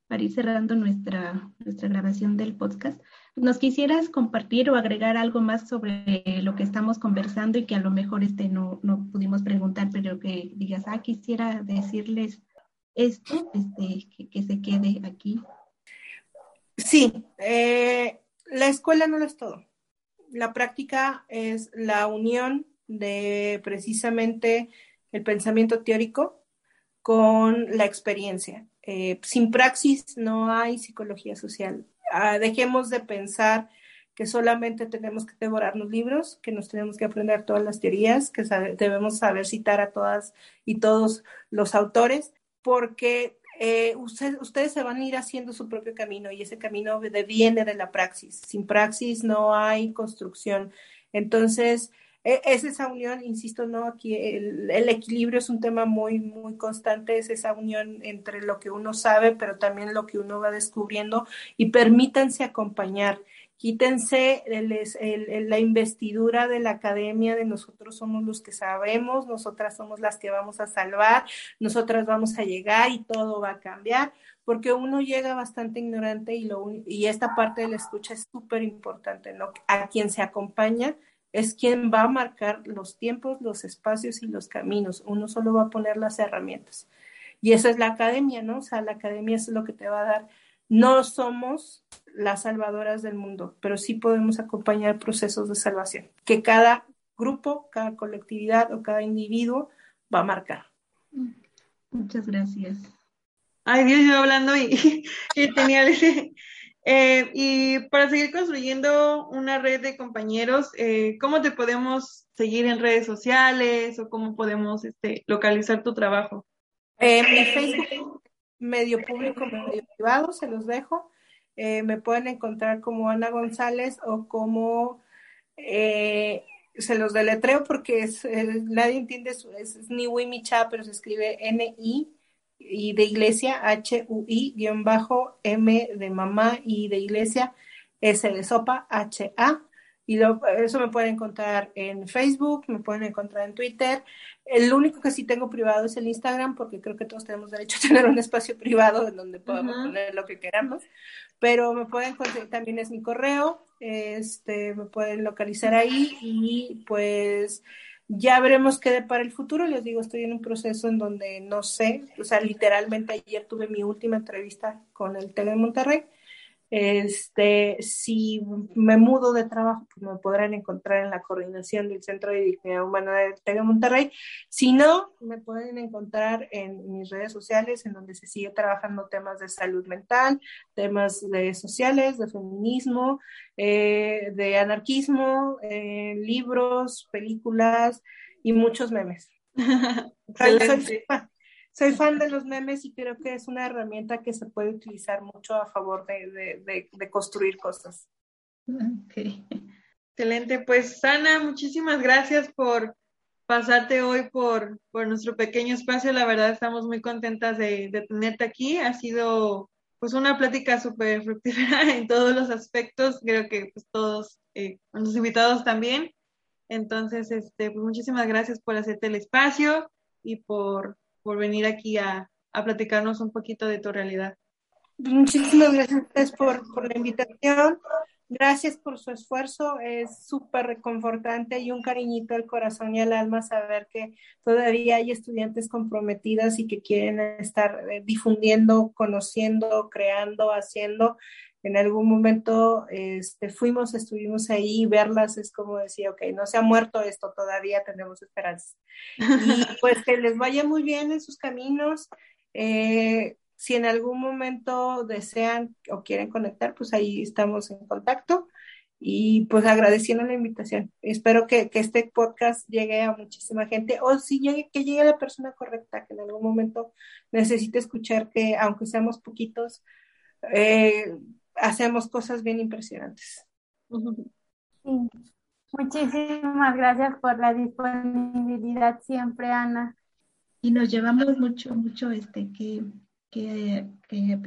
para ir cerrando nuestra, nuestra grabación del podcast, ¿nos quisieras compartir o agregar algo más sobre lo que estamos conversando y que a lo mejor este no, no pudimos preguntar, pero que digas, ah, quisiera decirles esto, este, que, que se quede aquí? Sí, eh, la escuela no es todo. La práctica es la unión de precisamente el pensamiento teórico con la experiencia. Eh, sin praxis no hay psicología social. Ah, dejemos de pensar que solamente tenemos que devorarnos libros, que nos tenemos que aprender todas las teorías, que debemos saber citar a todas y todos los autores, porque eh, ustedes se van a ir haciendo su propio camino y ese camino viene de la praxis. Sin praxis no hay construcción. Entonces, e, es esa unión, insisto, ¿no? Aquí el, el, equilibrio es un tema muy, muy constante, es esa unión entre lo que uno sabe, pero también lo que uno va descubriendo y permítanse acompañar quítense la investidura de la academia de nosotros somos los que sabemos, nosotras somos las que vamos a salvar, nosotras vamos a llegar y todo va a cambiar, porque uno llega bastante ignorante y, lo, y esta parte de la escucha es súper importante, ¿no? A quien se acompaña es quien va a marcar los tiempos, los espacios y los caminos, uno solo va a poner las herramientas. Y eso es la academia, ¿no? O sea, la academia es lo que te va a dar no somos las salvadoras del mundo, pero sí podemos acompañar procesos de salvación que cada grupo, cada colectividad o cada individuo va a marcar. Muchas gracias. Ay, Dios, yo hablando y, tenía ese... Eh, y para seguir construyendo una red de compañeros, eh, ¿cómo te podemos seguir en redes sociales o cómo podemos este, localizar tu trabajo? Eh, mi Facebook medio público, medio privado, se los dejo. Eh, me pueden encontrar como Ana González o como eh, se los deletreo porque es, nadie entiende, es, es Niwimicha, pero se escribe N-I y de iglesia, H-U-I, guion bajo, M de mamá y de iglesia, S de sopa, H-A. Y eso me pueden encontrar en Facebook, me pueden encontrar en Twitter. El único que sí tengo privado es el Instagram, porque creo que todos tenemos derecho a tener un espacio privado en donde podamos poner lo que queramos. Pero me pueden conseguir, también es mi correo, este, me pueden localizar ahí y pues ya veremos qué para el futuro. Les digo, estoy en un proceso en donde no sé, o sea, literalmente ayer tuve mi última entrevista con el Tele de Monterrey este, si me mudo de trabajo, pues me podrán encontrar en la coordinación del Centro de Dignidad Humana de TEG Monterrey. Si no, me pueden encontrar en mis redes sociales, en donde se sigue trabajando temas de salud mental, temas de sociales, de feminismo, eh, de anarquismo, eh, libros, películas y muchos memes. soy fan de los memes y creo que es una herramienta que se puede utilizar mucho a favor de, construir cosas. Excelente, pues Sana, muchísimas gracias por pasarte hoy por, por nuestro pequeño espacio. La verdad estamos muy contentas de, tenerte aquí. Ha sido pues una plática súper fructífera en todos los aspectos. Creo que pues todos, eh, los invitados también. Entonces, este, pues muchísimas gracias por hacerte el espacio y por por venir aquí a, a platicarnos un poquito de tu realidad. Muchísimas gracias por, por la invitación. Gracias por su esfuerzo. Es súper reconfortante y un cariñito al corazón y al alma saber que todavía hay estudiantes comprometidas y que quieren estar eh, difundiendo, conociendo, creando, haciendo en algún momento este, fuimos, estuvimos ahí, verlas es como decir, ok, no se ha muerto esto, todavía tenemos esperanza. Y pues que les vaya muy bien en sus caminos. Eh, si en algún momento desean o quieren conectar, pues ahí estamos en contacto. Y pues agradeciendo la invitación. Espero que, este podcast llegue a muchísima gente o si llegue, que llegue a la persona correcta, que en algún momento necesite escuchar que aunque seamos poquitos, eh, hacemos cosas bien impresionantes. Muchísimas gracias por la disponibilidad siempre, Ana. Y nos llevamos mucho, mucho este que, que,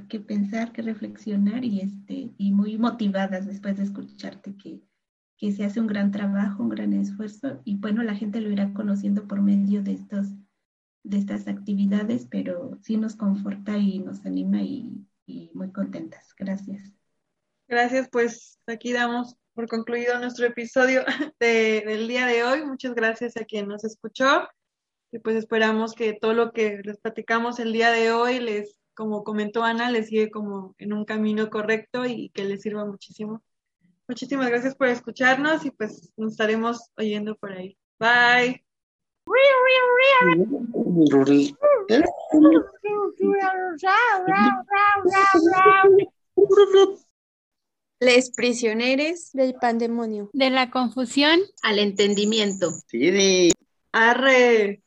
que, pensar, que reflexionar y este, y muy motivadas después de escucharte que, que se hace un gran trabajo, un gran esfuerzo, y bueno, la gente lo irá conociendo por medio de estos de estas actividades, pero sí nos conforta y nos anima y, y muy contentas. Gracias. Gracias, pues aquí damos por concluido nuestro episodio del día de hoy. Muchas gracias a quien nos escuchó y pues esperamos que todo lo que les platicamos el día de hoy les, como comentó Ana, les sigue como en un camino correcto y que les sirva muchísimo. Muchísimas gracias por escucharnos y pues nos estaremos oyendo por ahí. Bye. Les prisioneres del pandemonio. De la confusión al entendimiento. Sí. Arre.